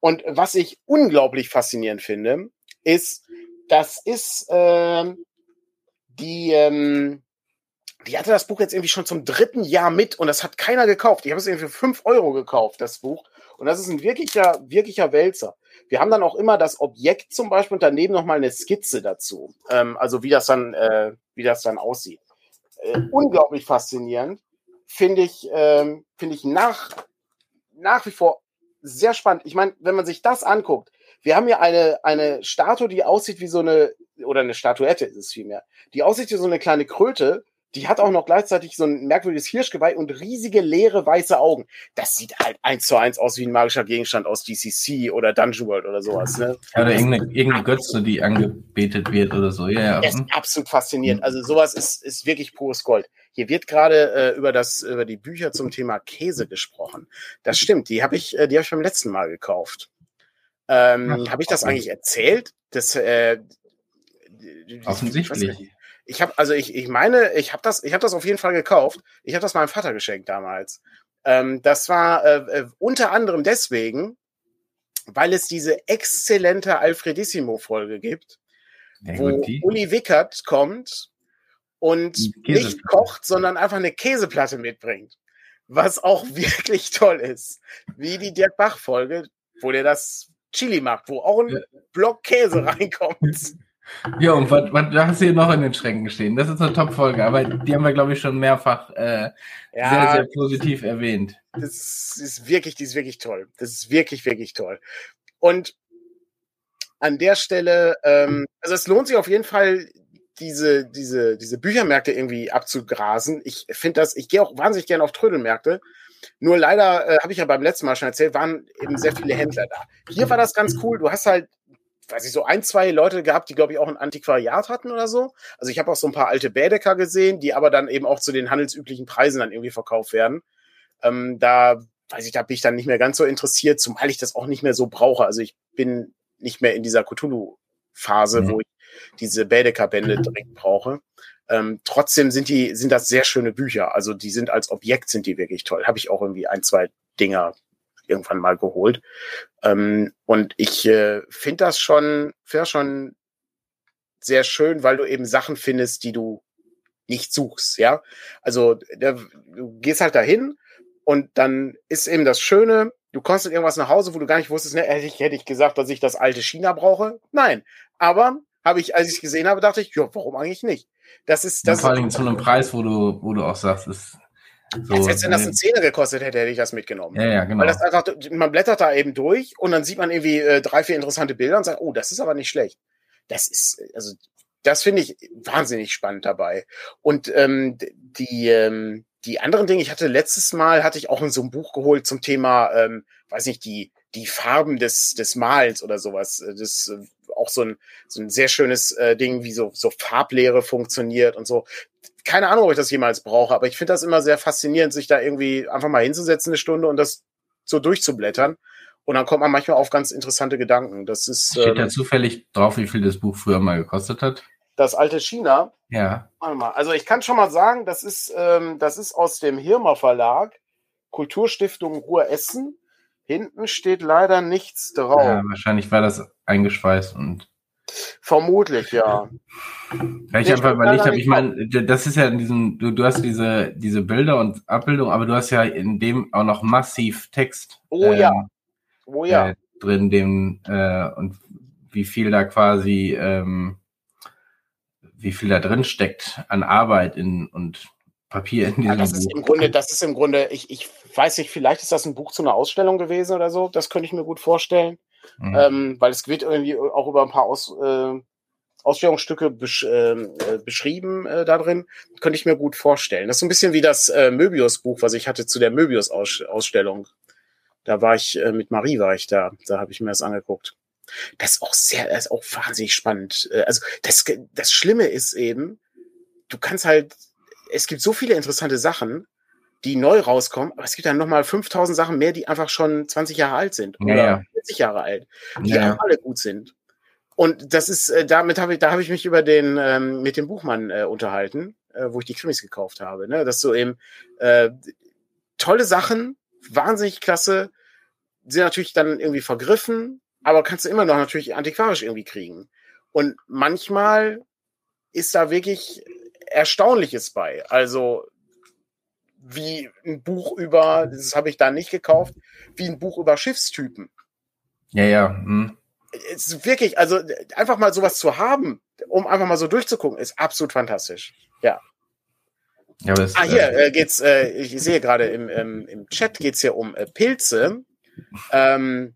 Und was ich unglaublich faszinierend finde, ist, das ist äh, die, ähm, die hatte das Buch jetzt irgendwie schon zum dritten Jahr mit und das hat keiner gekauft. Ich habe es irgendwie für fünf Euro gekauft, das Buch. Und das ist ein wirklicher, wirklicher Wälzer. Wir haben dann auch immer das Objekt zum Beispiel und daneben nochmal eine Skizze dazu. Ähm, also wie das dann, äh, wie das dann aussieht. Äh, unglaublich faszinierend. Finde ich, ähm, finde ich nach, nach wie vor sehr spannend. Ich meine, wenn man sich das anguckt, wir haben hier eine, eine Statue, die aussieht wie so eine, oder eine Statuette ist es vielmehr, die aussieht wie so eine kleine Kröte, die hat auch noch gleichzeitig so ein merkwürdiges Hirschgeweih und riesige leere weiße Augen. Das sieht halt eins zu eins aus wie ein magischer Gegenstand aus DCC oder Dungeon World oder sowas. Ne? Ja, oder irgendeine, irgendeine Götze, die angebetet wird oder so. Ja, ja. Das ist absolut faszinierend. Also sowas ist, ist wirklich pures Gold. Hier wird gerade äh, über das über die Bücher zum Thema Käse gesprochen. Das stimmt. Die habe ich, äh, die habe ich beim letzten Mal gekauft. Ähm, habe ich das eigentlich erzählt? Das äh, offensichtlich. Ich habe also ich, ich meine, ich habe das ich habe das auf jeden Fall gekauft. Ich habe das meinem Vater geschenkt damals. Ähm, das war äh, äh, unter anderem deswegen, weil es diese exzellente Alfredissimo Folge gibt, ja, wo Uli Wickert kommt und nicht kocht, sondern einfach eine Käseplatte mitbringt. Was auch wirklich toll ist. Wie die Dirk Bach Folge, wo der das Chili macht, wo auch ein. Block Käse reinkommt. Ja, und was, was hast du hier noch in den Schränken stehen? Das ist eine Top-Folge, aber die haben wir, glaube ich, schon mehrfach äh, ja, sehr, sehr positiv erwähnt. Das ist wirklich, die ist wirklich toll. Das ist wirklich, wirklich toll. Und an der Stelle, ähm, also es lohnt sich auf jeden Fall, diese, diese, diese Büchermärkte irgendwie abzugrasen. Ich finde das, ich gehe auch wahnsinnig gerne auf Trödelmärkte. Nur leider, äh, habe ich ja beim letzten Mal schon erzählt, waren eben sehr viele Händler da. Hier war das ganz cool. Du hast halt weiß ich, so ein, zwei Leute gehabt, die, glaube ich, auch ein Antiquariat hatten oder so. Also ich habe auch so ein paar alte Bädecker gesehen, die aber dann eben auch zu den handelsüblichen Preisen dann irgendwie verkauft werden. Ähm, da, weiß ich, da bin ich dann nicht mehr ganz so interessiert, zumal ich das auch nicht mehr so brauche. Also ich bin nicht mehr in dieser Cthulhu-Phase, mhm. wo ich diese Bädecker-Bände direkt brauche. Ähm, trotzdem sind die, sind das sehr schöne Bücher. Also die sind als Objekt sind die wirklich toll. Habe ich auch irgendwie ein, zwei Dinger irgendwann mal geholt. Ähm, und ich äh, finde das schon, finde schon sehr schön, weil du eben Sachen findest, die du nicht suchst, ja. Also der, du gehst halt dahin und dann ist eben das Schöne, du kommst mit irgendwas nach Hause, wo du gar nicht wusstest, ne, hätte ich, hätte ich gesagt, dass ich das alte China brauche? Nein. Aber habe ich, als ich es gesehen habe, dachte ich, ja, warum eigentlich nicht? Das ist das. Ja, vor allem zu einem Preis, wo du, wo du auch sagst, ist so, Als wenn das eine Zehner gekostet hätte, hätte ich das mitgenommen. Ja, ja, genau. Weil das einfach, man blättert da eben durch und dann sieht man irgendwie äh, drei, vier interessante Bilder und sagt, oh, das ist aber nicht schlecht. Das ist, also, das finde ich wahnsinnig spannend dabei. Und ähm, die, ähm, die anderen Dinge, ich hatte letztes Mal, hatte ich auch in so ein Buch geholt zum Thema, ähm, weiß nicht, die, die Farben des, des Malens oder sowas. Das äh, auch so ein, so ein sehr schönes äh, Ding, wie so, so Farblehre funktioniert und so keine Ahnung, ob ich das jemals brauche, aber ich finde das immer sehr faszinierend, sich da irgendwie einfach mal hinzusetzen eine Stunde und das so durchzublättern. Und dann kommt man manchmal auf ganz interessante Gedanken. Das ist. Steht ähm, da zufällig drauf, wie viel das Buch früher mal gekostet hat? Das alte China. Ja. Also ich kann schon mal sagen, das ist, ähm, das ist aus dem Hirmer Verlag, Kulturstiftung Ruhr Essen. Hinten steht leider nichts drauf. Ja, wahrscheinlich war das eingeschweißt und Vermutlich, ja. ja ich einfach überlegt habe, ich meine, das ist ja in diesem, du, du hast diese, diese Bilder und Abbildung, aber du hast ja in dem auch noch massiv Text. Oh ähm, ja. Oh ja. Äh, drin, dem, äh, und wie viel da quasi, ähm, wie viel da drin steckt an Arbeit in, und Papier in diesem ja, das Buch. Ist im Grunde, das ist im Grunde, ich, ich weiß nicht, vielleicht ist das ein Buch zu einer Ausstellung gewesen oder so, das könnte ich mir gut vorstellen. Mhm. Ähm, weil es wird irgendwie auch über ein paar Aus, äh, Ausstellungsstücke besch ähm, äh, beschrieben äh, da drin. Könnte ich mir gut vorstellen. Das ist so ein bisschen wie das äh, Möbius-Buch, was ich hatte zu der Möbius-Ausstellung. Da war ich, äh, mit Marie war ich da. Da habe ich mir das angeguckt. Das ist auch sehr, das ist auch wahnsinnig spannend. Äh, also das, das Schlimme ist eben, du kannst halt, es gibt so viele interessante Sachen, die neu rauskommen, aber es gibt dann nochmal 5000 Sachen mehr, die einfach schon 20 Jahre alt sind oder ja, 40 Jahre alt, die ja. alle gut sind. Und das ist, äh, damit habe ich, da habe ich mich über den, ähm, mit dem Buchmann äh, unterhalten, äh, wo ich die Krimis gekauft habe. Ne? Das so eben äh, tolle Sachen, wahnsinnig klasse, sind natürlich dann irgendwie vergriffen, aber kannst du immer noch natürlich antiquarisch irgendwie kriegen. Und manchmal ist da wirklich Erstaunliches bei. Also wie ein Buch über, das habe ich da nicht gekauft, wie ein Buch über Schiffstypen. Ja, ja. Hm. Es ist wirklich, also einfach mal sowas zu haben, um einfach mal so durchzugucken, ist absolut fantastisch. Ja. ja das, ah, hier äh, geht's, äh, ich sehe gerade im, im, im Chat geht's hier um äh, Pilze. Ähm,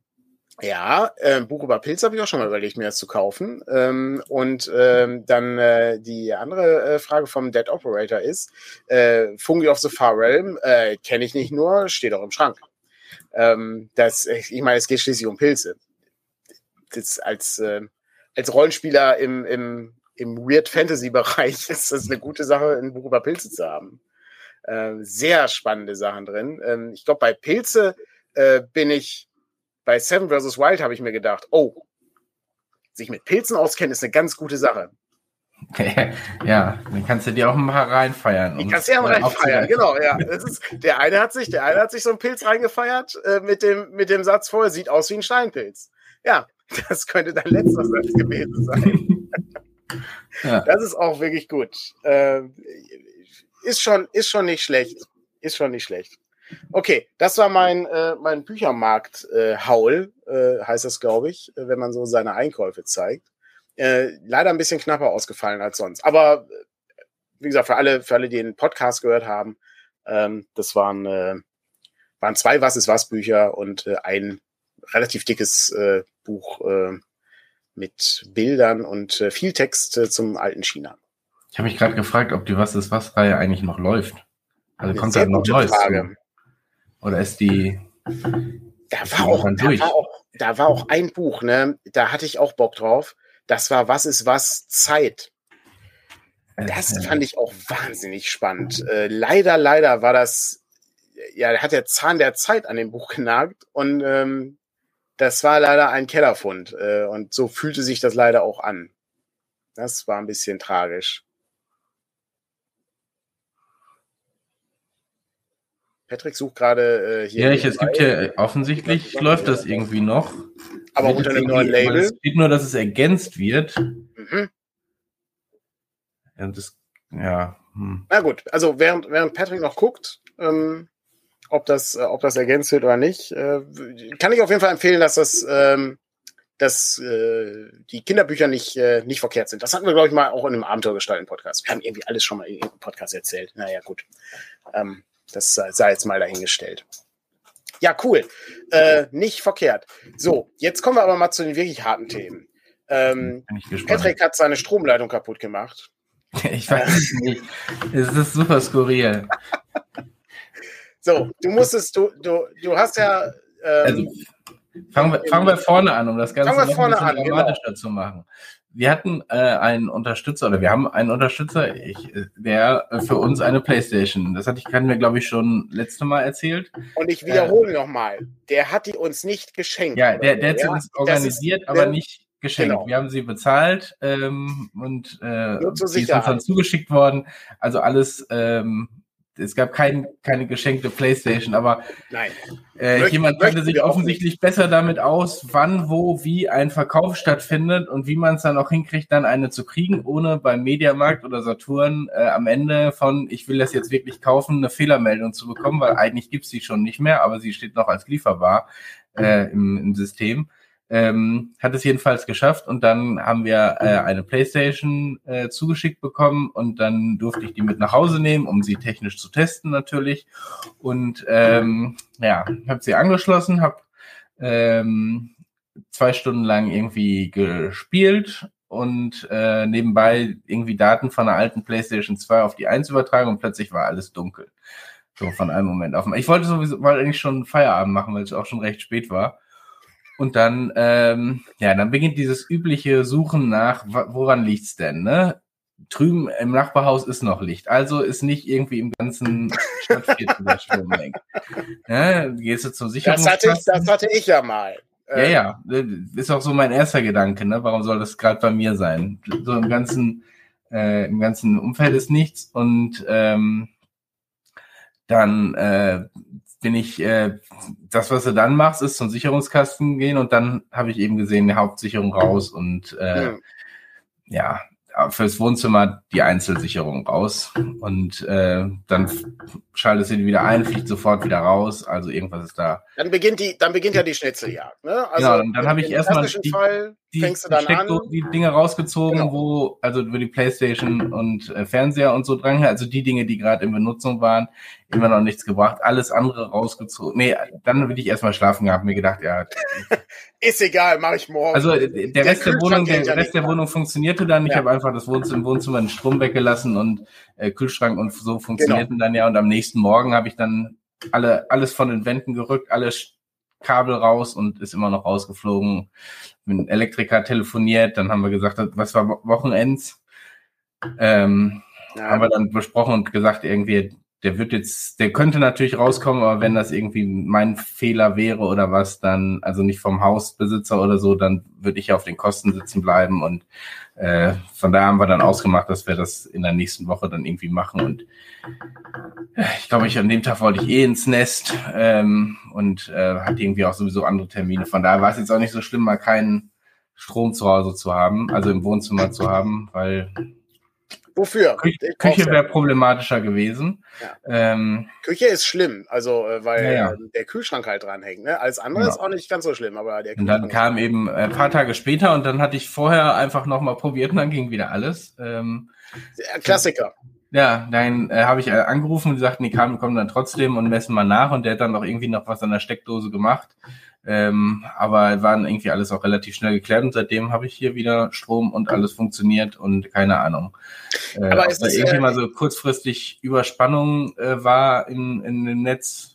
ja, äh, Buch über Pilze habe ich auch schon mal überlegt, mir das zu kaufen. Ähm, und ähm, dann äh, die andere äh, Frage vom Dead Operator ist, äh, Fungi of the Far Realm, äh, kenne ich nicht nur, steht auch im Schrank. Ähm, das, ich meine, es geht schließlich um Pilze. Das als, äh, als Rollenspieler im, im, im Weird Fantasy Bereich ist das eine gute Sache, ein Buch über Pilze zu haben. Äh, sehr spannende Sachen drin. Ähm, ich glaube, bei Pilze äh, bin ich bei Seven vs. Wild habe ich mir gedacht, oh, sich mit Pilzen auskennen ist eine ganz gute Sache. ja, dann kannst du dir auch ein paar reinfeiern. Ich kannst dir auch reinfeiern, genau, ja. Ist, der eine hat sich, der eine hat sich so einen Pilz reingefeiert äh, mit dem, mit dem Satz vorher, sieht aus wie ein Steinpilz. Ja, das könnte dein letzter Satz gewesen sein. ja. Das ist auch wirklich gut. Äh, ist schon, ist schon nicht schlecht. Ist schon nicht schlecht. Okay, das war mein, äh, mein Büchermarkt-Haul, äh, äh, heißt das, glaube ich, äh, wenn man so seine Einkäufe zeigt. Äh, leider ein bisschen knapper ausgefallen als sonst. Aber äh, wie gesagt, für alle, für alle, die den Podcast gehört haben, ähm, das waren, äh, waren zwei Was ist was Bücher und äh, ein relativ dickes äh, Buch äh, mit Bildern und äh, viel Text zum alten China. Ich habe mich gerade gefragt, ob die Was ist was Reihe eigentlich noch läuft. Also kommt da noch Neues Frage. Oder ist die. Da war, auch, da, war auch, da war auch ein Buch, ne? Da hatte ich auch Bock drauf. Das war Was ist was Zeit. Das fand ich auch wahnsinnig spannend. Äh, leider, leider war das, ja, hat der Zahn der Zeit an dem Buch genagt und ähm, das war leider ein Kellerfund. Äh, und so fühlte sich das leider auch an. Das war ein bisschen tragisch. Patrick sucht gerade äh, hier. Ja, ich, es gibt ja offensichtlich läuft das irgendwie noch. Aber unter einem neuen Label. Es steht nur, dass es ergänzt wird. Mhm. Ja, das, ja. Hm. Na gut, also während, während Patrick noch guckt, ähm, ob, das, äh, ob das ergänzt wird oder nicht, äh, kann ich auf jeden Fall empfehlen, dass das, ähm, dass äh, die Kinderbücher nicht, äh, nicht verkehrt sind. Das hatten wir, glaube ich, mal auch in einem Abenteuergestalten-Podcast. Wir haben irgendwie alles schon mal in irgendeinem Podcast erzählt. Naja, gut. Ähm, das sei jetzt mal dahingestellt. Ja, cool. Äh, nicht verkehrt. So, jetzt kommen wir aber mal zu den wirklich harten Themen. Ähm, Patrick hat seine Stromleitung kaputt gemacht. Ich weiß es nicht. Es ist super skurril. so, du musstest, du, du, du hast ja. Ähm, also, fangen, wir, fangen wir vorne an, um das Ganze noch ein bisschen an, genau. dramatischer genau. zu machen wir hatten äh, einen Unterstützer oder wir haben einen Unterstützer, ich, der für uns eine Playstation, das hatte ich, hatten wir glaube ich schon letzte Mal erzählt. Und ich wiederhole äh, nochmal, der hat die uns nicht geschenkt. Ja, der, der hat sie uns organisiert, ist, aber nicht geschenkt. Genau. Wir haben sie bezahlt ähm, und äh, sie ist uns dann zugeschickt worden. Also alles ähm, es gab kein, keine geschenkte Playstation, aber äh, jemand kannte sich offensichtlich besser damit aus, wann, wo, wie ein Verkauf stattfindet und wie man es dann auch hinkriegt, dann eine zu kriegen, ohne beim Mediamarkt oder Saturn äh, am Ende von, ich will das jetzt wirklich kaufen, eine Fehlermeldung zu bekommen, weil eigentlich gibt's die schon nicht mehr, aber sie steht noch als lieferbar äh, im, im System. Ähm, hat es jedenfalls geschafft und dann haben wir äh, eine Playstation äh, zugeschickt bekommen und dann durfte ich die mit nach Hause nehmen, um sie technisch zu testen natürlich. Und ähm, ja, habe sie angeschlossen, habe ähm, zwei Stunden lang irgendwie gespielt und äh, nebenbei irgendwie Daten von der alten PlayStation 2 auf die 1 übertragen und plötzlich war alles dunkel. So von einem Moment auf. Ich wollte sowieso mal eigentlich schon Feierabend machen, weil es auch schon recht spät war. Und dann, ähm, ja, dann beginnt dieses übliche Suchen nach, woran liegt's denn, ne? Drüben im Nachbarhaus ist noch Licht, also ist nicht irgendwie im ganzen Stadtviertel der Strom weg. Ja, gehst du zum Sicherungskasten. Das hatte, ich, das hatte ich ja mal. Ja, ja, ist auch so mein erster Gedanke, ne? Warum soll das gerade bei mir sein? So im ganzen, äh, im ganzen Umfeld ist nichts und ähm, dann äh, bin ich, äh, das, was du dann machst, ist zum Sicherungskasten gehen und dann habe ich eben gesehen, die Hauptsicherung raus und äh, ja. ja, fürs Wohnzimmer die Einzelsicherung raus und äh, dann schaltet sie wieder ein, fliegt sofort wieder raus. Also irgendwas ist da. Dann beginnt die, dann beginnt ja die Schnitzeljagd. Ne? Also genau, dann, dann habe ich erstmal die, Fall die, fängst du dann an. die Dinge rausgezogen, genau. wo also über die PlayStation und äh, Fernseher und so dran, also die Dinge, die gerade in Benutzung waren, immer noch nichts gebracht. Alles andere rausgezogen. Nee, dann will ich erstmal schlafen gehabt, mir gedacht, ja. ist egal, mache ich morgen. Also der, der Rest der Wohnung, der Rest der Wohnung funktionierte dann. Ich ja. habe einfach das Wohnzimmer, im Wohnzimmer den Strom weggelassen und äh, Kühlschrank und so funktionierten genau. dann ja. Und am nächsten Morgen habe ich dann alle alles von den Wänden gerückt, alles Kabel raus und ist immer noch rausgeflogen. Mit dem Elektriker telefoniert, dann haben wir gesagt, was war Wochenends? Ähm, ja. Haben wir dann besprochen und gesagt, irgendwie, der wird jetzt, der könnte natürlich rauskommen, aber wenn das irgendwie mein Fehler wäre oder was, dann, also nicht vom Hausbesitzer oder so, dann würde ich auf den Kosten sitzen bleiben und äh, von daher haben wir dann ausgemacht, dass wir das in der nächsten Woche dann irgendwie machen und äh, ich glaube, ich an dem Tag wollte ich eh ins Nest ähm, und äh, hatte irgendwie auch sowieso andere Termine. Von daher war es jetzt auch nicht so schlimm, mal keinen Strom zu Hause zu haben, also im Wohnzimmer zu haben, weil Wofür? Küche, Küche wäre problematischer gewesen. Ja. Ähm, Küche ist schlimm, also äh, weil ja, der Kühlschrank halt dranhängt. Ne? Alles andere ist auch nicht ganz so schlimm, aber der Und dann kam eben ein paar Tage später und dann hatte ich vorher einfach nochmal probiert und dann ging wieder alles. Ähm, Klassiker. Ja, dann äh, habe ich äh, angerufen und gesagt, die kamen kommen dann trotzdem und messen mal nach und der hat dann noch irgendwie noch was an der Steckdose gemacht. Ähm, aber waren irgendwie alles auch relativ schnell geklärt und seitdem habe ich hier wieder Strom und alles funktioniert und keine Ahnung. Äh, aber es ist irgendwie äh, mal so kurzfristig Überspannung äh, war in, in dem Netz,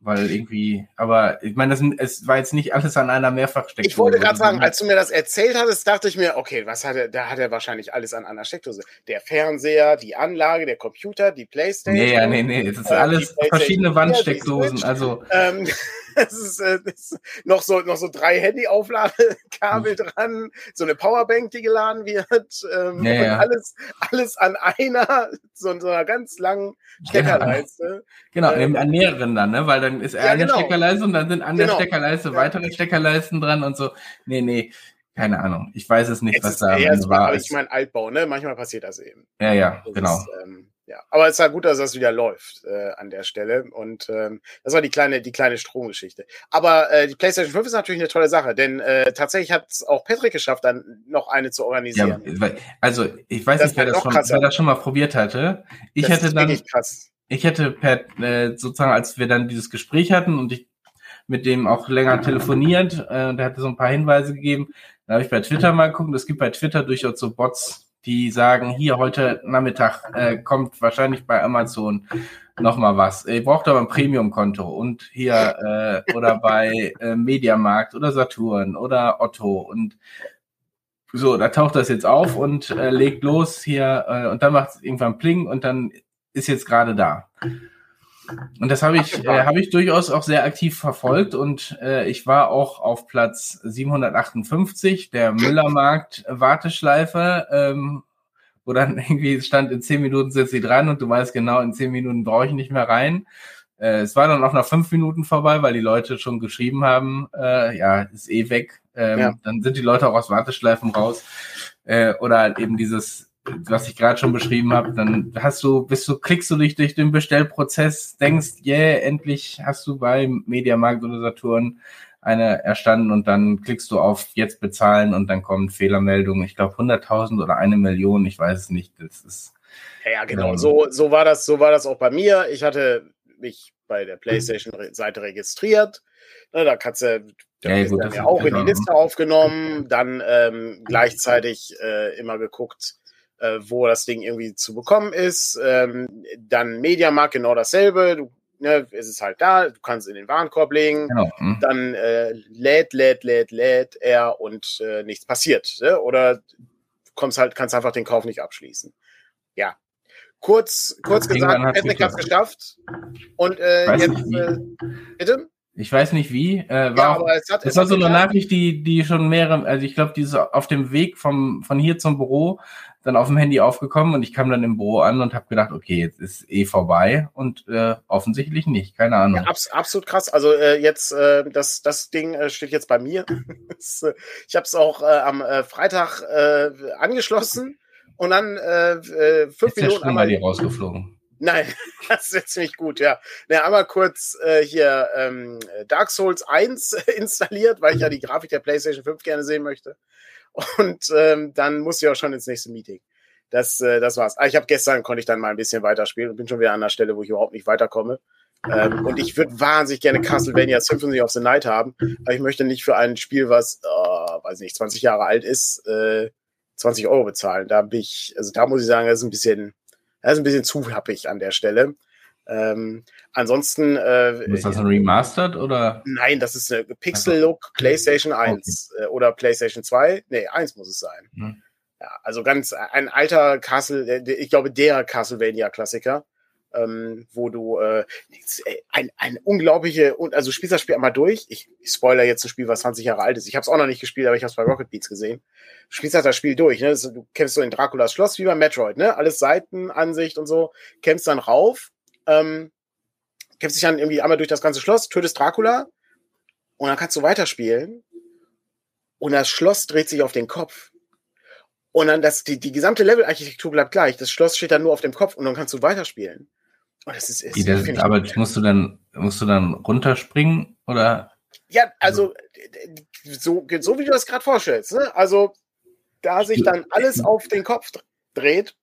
weil irgendwie, aber ich meine, das, es war jetzt nicht alles an einer Mehrfachsteckdose. Ich wollte gerade sagen, als du mir das erzählt hattest, dachte ich mir, okay, was hat er, da hat er wahrscheinlich alles an einer Steckdose. Der Fernseher, die Anlage, der Computer, die Playstation. Nee, ja, nee, nee, es ist äh, alles verschiedene Wandsteckdosen, also. Ähm, es ist, äh, ist noch so noch so drei Handy-Aufladekabel hm. dran, so eine Powerbank, die geladen wird, ähm, ja, ja. alles alles an einer so, so einer ganz langen Steckerleiste. Genau, ähm, an mehreren dann, ne? Weil dann ist ja, eine genau. Steckerleiste und dann sind an genau. der Steckerleiste weitere Steckerleisten dran und so. Nee, nee keine Ahnung. Ich weiß es nicht, es was da war. Ich meine, Altbau, ne? Manchmal passiert das eben. Ja, ja, das genau. Ist, ähm, ja, aber es war gut, dass das wieder läuft äh, an der Stelle. Und ähm, das war die kleine, die kleine Stromgeschichte. Aber äh, die PlayStation 5 ist natürlich eine tolle Sache, denn äh, tatsächlich hat es auch Patrick geschafft, dann noch eine zu organisieren. Ja, also ich weiß das nicht, wer das, schon, wer das schon mal probiert hatte. Ich das hätte dann, ich hätte per äh, sozusagen, als wir dann dieses Gespräch hatten und ich mit dem auch länger telefoniert, äh, der hatte so ein paar Hinweise gegeben. Da habe ich bei Twitter mal geguckt. Es gibt bei Twitter durchaus so Bots, die sagen, hier heute Nachmittag äh, kommt wahrscheinlich bei Amazon noch mal was. Ihr braucht aber ein Premium-Konto und hier äh, oder bei äh, Mediamarkt oder Saturn oder Otto und so, da taucht das jetzt auf und äh, legt los hier äh, und dann macht es irgendwann Pling und dann ist jetzt gerade da. Und das habe ich, äh, habe ich durchaus auch sehr aktiv verfolgt und äh, ich war auch auf Platz 758 der Müllermarkt Warteschleife, ähm, wo dann irgendwie stand, in zehn Minuten sitzt sie dran und du weißt genau, in zehn Minuten brauche ich nicht mehr rein. Äh, es war dann auch nach fünf Minuten vorbei, weil die Leute schon geschrieben haben, äh, ja, ist eh weg. Ähm, ja. Dann sind die Leute auch aus Warteschleifen raus. Äh, oder eben dieses was ich gerade schon beschrieben habe, dann hast du, bist du, klickst du dich durch den Bestellprozess, denkst, yeah, endlich hast du bei Mediamarkt oder Saturn eine erstanden und dann klickst du auf jetzt bezahlen und dann kommt Fehlermeldung. Ich glaube 100.000 oder eine Million, ich weiß es nicht. Das ist ja genau. Ähm, so so war das, so war das auch bei mir. Ich hatte mich bei der PlayStation-Seite registriert. Na, da kannst du ja, gut, dann ja auch in die Liste aufgenommen, dann ähm, gleichzeitig äh, immer geguckt, äh, wo das Ding irgendwie zu bekommen ist. Ähm, dann Mediamarkt genau dasselbe. Du, ne, es ist halt da, du kannst in den Warenkorb legen. Genau. Hm. Dann äh, lädt, lädt, lädt, lädt er und äh, nichts passiert. Ne? Oder kommst halt, kannst einfach den Kauf nicht abschließen. Ja. Kurz, kurz ja, gesagt, Patrick hat es geschafft. Und äh, jetzt, äh, bitte? Ich weiß nicht wie. Äh, war ja, aber es, hat, es, es war so eine Nachricht, die, die schon mehrere, also ich glaube, die ist auf dem Weg vom, von hier zum Büro dann auf dem Handy aufgekommen und ich kam dann im Büro an und habe gedacht, okay, jetzt ist eh vorbei und äh, offensichtlich nicht, keine Ahnung. Ja, abs absolut krass. Also äh, jetzt äh, das das Ding äh, steht jetzt bei mir. Äh, ich habe es auch äh, am äh, Freitag äh, angeschlossen und dann äh, äh, fünf ist Minuten. Der rausgeflogen? Nein, das ist jetzt ziemlich gut, ja. Na, einmal kurz äh, hier ähm, Dark Souls 1 installiert, weil ich ja die Grafik der PlayStation 5 gerne sehen möchte. Und ähm, dann muss ich auch schon ins nächste Meeting. Das, äh, das war's. Ah, ich habe gestern konnte ich dann mal ein bisschen weiterspielen und bin schon wieder an der Stelle, wo ich überhaupt nicht weiterkomme. Ähm, und ich würde wahnsinnig gerne Castlevania Symphony of the Night haben, aber ich möchte nicht für ein Spiel, was, oh, weiß nicht, 20 Jahre alt ist, äh, 20 Euro bezahlen. Da bin ich, also da muss ich sagen, das ist ein bisschen, das ist ein bisschen zu happig an der Stelle. Ähm, ansonsten. Äh, ist das ein Remastered oder? Nein, das ist eine Pixel-Look PlayStation 1 okay. äh, oder PlayStation 2. Nee, 1 muss es sein. Hm. Ja, also ganz ein alter Castle, äh, ich glaube, der Castlevania-Klassiker ähm, wo du äh, ein, ein unglaubliche, und also spielst das Spiel einmal durch. Ich, ich spoiler jetzt ein Spiel, was 20 Jahre alt ist. Ich habe es auch noch nicht gespielt, aber ich habe es bei Rocket Beats gesehen. Du spielst halt das Spiel durch. Ne? du kämpfst so in Draculas Schloss wie bei Metroid, ne? Alles Seitenansicht und so, kämpfst dann rauf, ähm, kämpfst dich dann irgendwie einmal durch das ganze Schloss, tötest Dracula und dann kannst du weiterspielen. Und das Schloss dreht sich auf den Kopf. Und dann das, die, die gesamte Levelarchitektur bleibt gleich. Das Schloss steht dann nur auf dem Kopf und dann kannst du weiterspielen. Oh, das ist, ist das, aber gut. musst du dann, musst du dann runterspringen oder? Ja, also so, so wie du das gerade vorstellst. Ne? Also da sich dann alles auf den Kopf dreht,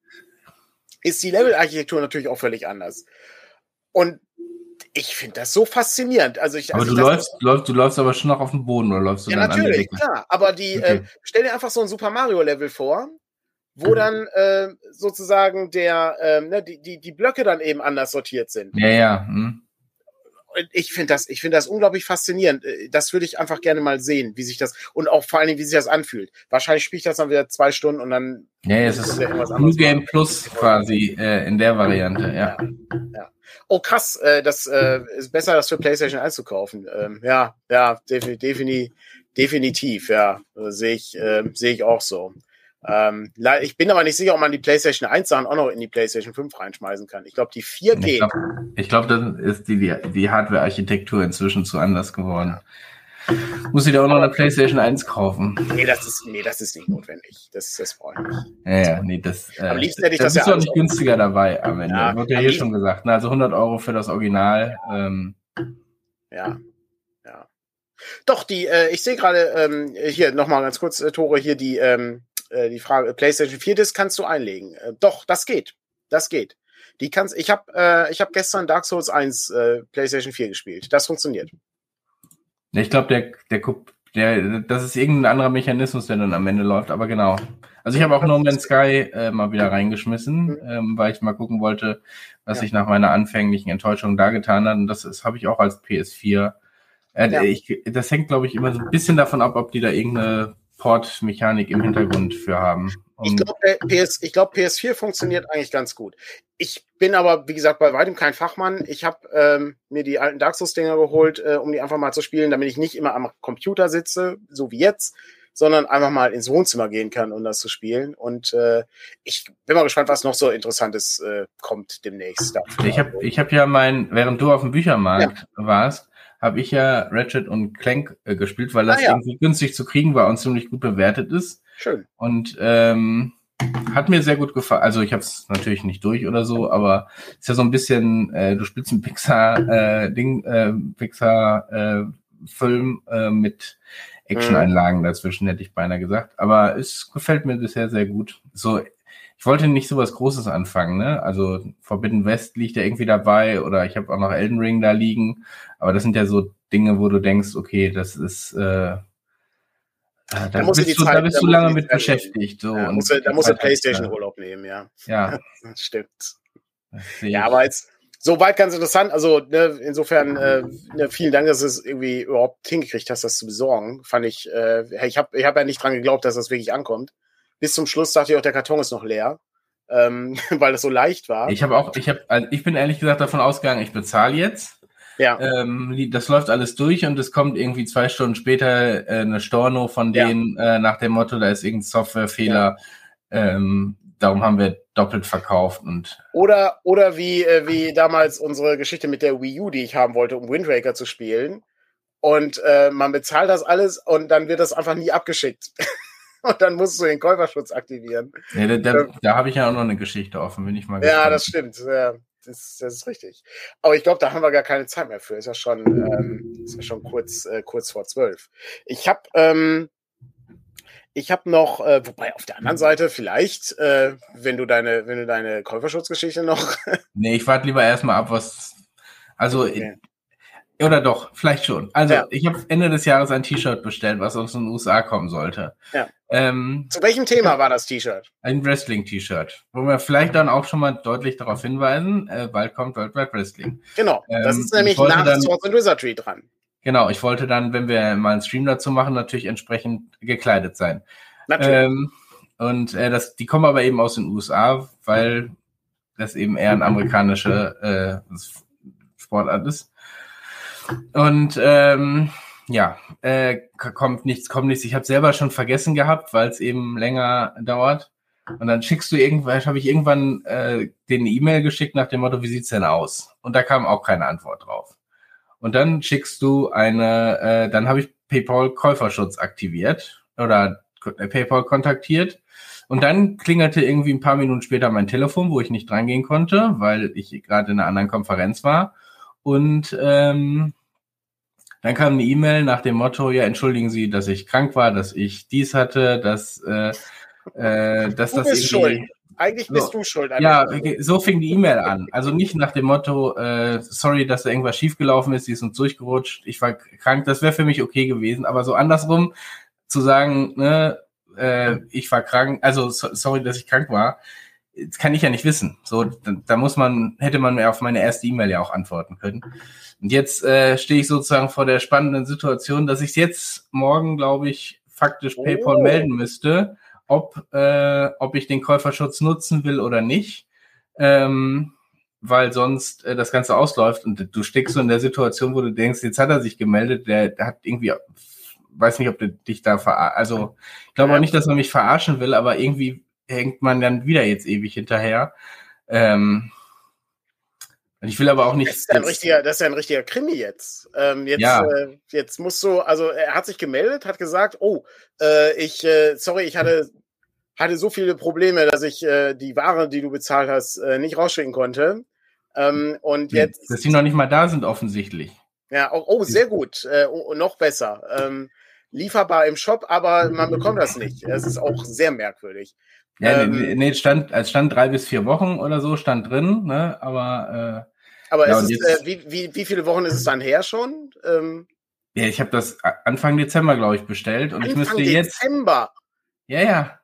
ist die Levelarchitektur natürlich auch völlig anders. Und ich finde das so faszinierend. Also ich, aber also du läufst, läufst, du läufst aber schon noch auf dem Boden oder läufst du ja, dann natürlich, klar. Aber die, okay. äh, stell dir einfach so ein Super Mario Level vor, wo mhm. dann äh, sozusagen der, äh, ne, die, die, die Blöcke dann eben anders sortiert sind. Ja, ja. Hm. Ich finde das, ich finde das unglaublich faszinierend. Äh, das würde ich einfach gerne mal sehen, wie sich das und auch vor allen Dingen, wie sich das anfühlt. Wahrscheinlich spiele ich das dann wieder zwei Stunden und dann. Ja, es ist New Game Plus quasi äh, in der Variante, ja. ja. Oh krass, äh, das äh, ist besser, das für PlayStation 1 zu kaufen. Ähm, ja, ja, definitiv, definitiv, ja, sehe ich, äh, sehe ich auch so. Ähm, ich bin aber nicht sicher, ob man die PlayStation 1 Sachen auch noch in die PlayStation 5 reinschmeißen kann. Ich glaube, die 4 geht. Ich glaube, glaub, dann ist die, die, die Hardware-Architektur inzwischen zu anders geworden. Muss ich da auch noch eine PlayStation 1 kaufen? Nee, das ist, nee, das ist nicht notwendig. Das, das brauche ich nicht. Ja, ja, nee, das, äh, am liebsten hätte ich das, das ist ja nicht günstiger dabei am Ende. Ja, Wird ja hier schon gesagt. Na, also 100 Euro für das Original. Ähm. Ja, ja. Doch, die, äh, ich sehe gerade, ähm, hier nochmal ganz kurz, äh, Tore, hier die, ähm, äh, die Frage, PlayStation 4 Disc kannst du einlegen. Äh, doch, das geht. Das geht. Die kannst, ich habe äh, ich hab gestern Dark Souls 1 äh, PlayStation 4 gespielt. Das funktioniert. Ich glaube, der, der, der, das ist irgendein anderer Mechanismus, der dann am Ende läuft, aber genau. Also ich habe auch No Man's Sky äh, mal wieder reingeschmissen, mhm. ähm, weil ich mal gucken wollte, was ja. sich nach meiner anfänglichen Enttäuschung da getan hat. Und das, das habe ich auch als PS4. Äh, ja. ich, das hängt, glaube ich, immer so ein bisschen davon ab, ob die da irgendeine Port-Mechanik im Hintergrund für haben. Um ich glaube, PS, glaub, PS4 funktioniert eigentlich ganz gut. Ich bin aber, wie gesagt, bei weitem kein Fachmann. Ich habe ähm, mir die alten Dark Souls-Dinger geholt, äh, um die einfach mal zu spielen, damit ich nicht immer am Computer sitze, so wie jetzt, sondern einfach mal ins Wohnzimmer gehen kann, um das zu spielen. Und äh, ich bin mal gespannt, was noch so Interessantes äh, kommt demnächst. Dafür. Ich habe ich hab ja mein, während du auf dem Büchermarkt ja. warst, habe ich ja Ratchet und Clank äh, gespielt, weil das ah, ja. irgendwie günstig zu kriegen war und ziemlich gut bewertet ist. Schön. Und ähm, hat mir sehr gut gefallen. Also ich habe es natürlich nicht durch oder so, aber ist ja so ein bisschen, äh, du spielst ein Pixar-Ding, äh, Pixar-Film äh, äh, mit Action-Einlagen dazwischen, hätte ich beinahe gesagt. Aber es gefällt mir bisher sehr gut. So, ich wollte nicht so was Großes anfangen, ne? Also Forbidden West liegt ja irgendwie dabei oder ich habe auch noch Elden Ring da liegen. Aber das sind ja so Dinge, wo du denkst, okay, das ist äh, da, da bist, du, Zeit, da bist du lange mit beschäftigt. So, ja, muss, da muss er Playstation Urlaub nehmen, ja. Ja. Stimmt. Ja, aber jetzt soweit ganz interessant. Also ne, insofern äh, ne, vielen Dank, dass du es irgendwie überhaupt hingekriegt hast, das zu besorgen. Fand ich, äh, ich habe ich hab ja nicht dran geglaubt, dass das wirklich ankommt. Bis zum Schluss dachte ich auch, der Karton ist noch leer. Ähm, weil das so leicht war. Ich habe auch, ich habe, also ich bin ehrlich gesagt davon ausgegangen, ich bezahle jetzt ja. Ähm, das läuft alles durch und es kommt irgendwie zwei Stunden später äh, eine Storno von denen ja. äh, nach dem Motto, da ist irgendein Softwarefehler. Ja. Ähm, darum haben wir doppelt verkauft und oder oder wie äh, wie damals unsere Geschichte mit der Wii U, die ich haben wollte, um Wind Waker zu spielen und äh, man bezahlt das alles und dann wird das einfach nie abgeschickt. und dann musst du den Käuferschutz aktivieren. Ja, da da, da habe ich ja auch noch eine Geschichte offen, bin ich mal gespannt. Ja, das stimmt. Ja, das, das ist richtig. Aber ich glaube, da haben wir gar keine Zeit mehr für. Ist ja schon, ähm, ist ja schon kurz, äh, kurz vor zwölf. Ich habe ähm, ich habe noch, äh, wobei auf der anderen Seite vielleicht, äh, wenn du deine, wenn du deine Käuferschutzgeschichte noch. nee, ich warte lieber erstmal ab, was. Also okay. Oder doch, vielleicht schon. Also, ja. ich habe Ende des Jahres ein T-Shirt bestellt, was aus den USA kommen sollte. Ja. Ähm, Zu welchem Thema war das T-Shirt? Ein Wrestling-T-Shirt, wo wir vielleicht dann auch schon mal deutlich darauf hinweisen, äh, bald kommt World Wide Wrestling. Genau, das ähm, ist nämlich nach dann, Swords and Wizardry dran. Genau, ich wollte dann, wenn wir mal einen Stream dazu machen, natürlich entsprechend gekleidet sein. Natürlich. Ähm, und äh, das, die kommen aber eben aus den USA, weil das eben eher ein amerikanische äh, Sportart ist. Und ähm, ja, äh, kommt nichts, kommt nichts. Ich habe selber schon vergessen gehabt, weil es eben länger dauert. Und dann schickst du irgendwann, habe ich irgendwann äh, den E-Mail geschickt nach dem Motto, wie sieht's denn aus? Und da kam auch keine Antwort drauf. Und dann schickst du eine, äh, dann habe ich PayPal Käuferschutz aktiviert oder äh, PayPal kontaktiert. Und dann klingelte irgendwie ein paar Minuten später mein Telefon, wo ich nicht drangehen konnte, weil ich gerade in einer anderen Konferenz war. Und ähm, dann kam eine E-Mail nach dem Motto, ja, entschuldigen Sie, dass ich krank war, dass ich dies hatte, dass, äh, äh, dass du das bist schuld. Eigentlich bist so, du schuld. Ja, so fing die E-Mail an. Also nicht nach dem Motto, äh, sorry, dass da irgendwas schiefgelaufen ist, die ist uns durchgerutscht, ich war krank, das wäre für mich okay gewesen. Aber so andersrum zu sagen, ne, äh, ich war krank, also so, sorry, dass ich krank war, das kann ich ja nicht wissen. So, da, da muss man, hätte man mir auf meine erste E-Mail ja auch antworten können. Und jetzt äh, stehe ich sozusagen vor der spannenden Situation, dass ich jetzt morgen, glaube ich, faktisch PayPal oh. melden müsste, ob, äh, ob ich den Käuferschutz nutzen will oder nicht. Ähm, weil sonst äh, das Ganze ausläuft und du steckst so in der Situation, wo du denkst, jetzt hat er sich gemeldet, der, der hat irgendwie, weiß nicht, ob du dich da ver, also ich glaube auch nicht, dass er mich verarschen will, aber irgendwie hängt man dann wieder jetzt ewig hinterher. Ähm, ich will aber auch nicht. Das ist ja ein richtiger, das ist ja ein richtiger Krimi jetzt. Ähm, jetzt, ja. äh, jetzt musst du, also er hat sich gemeldet, hat gesagt, oh, äh, ich, äh, sorry, ich hatte, hatte so viele Probleme, dass ich äh, die Ware, die du bezahlt hast, äh, nicht rausschicken konnte. Ähm, und jetzt. Dass sie noch nicht mal da sind, offensichtlich. Ja, oh, oh sehr gut. Äh, oh, noch besser. Ähm, lieferbar im Shop, aber man bekommt das nicht. Das ist auch sehr merkwürdig. Ja, ähm, nee, stand, es stand drei bis vier Wochen oder so, stand drin, ne? Aber, äh, aber ja, ist es, äh, wie, wie, wie viele Wochen ist es dann her schon? Ähm, ja, ich habe das Anfang Dezember, glaube ich, bestellt und Anfang ich müsste jetzt. Dezember. Ja, ja.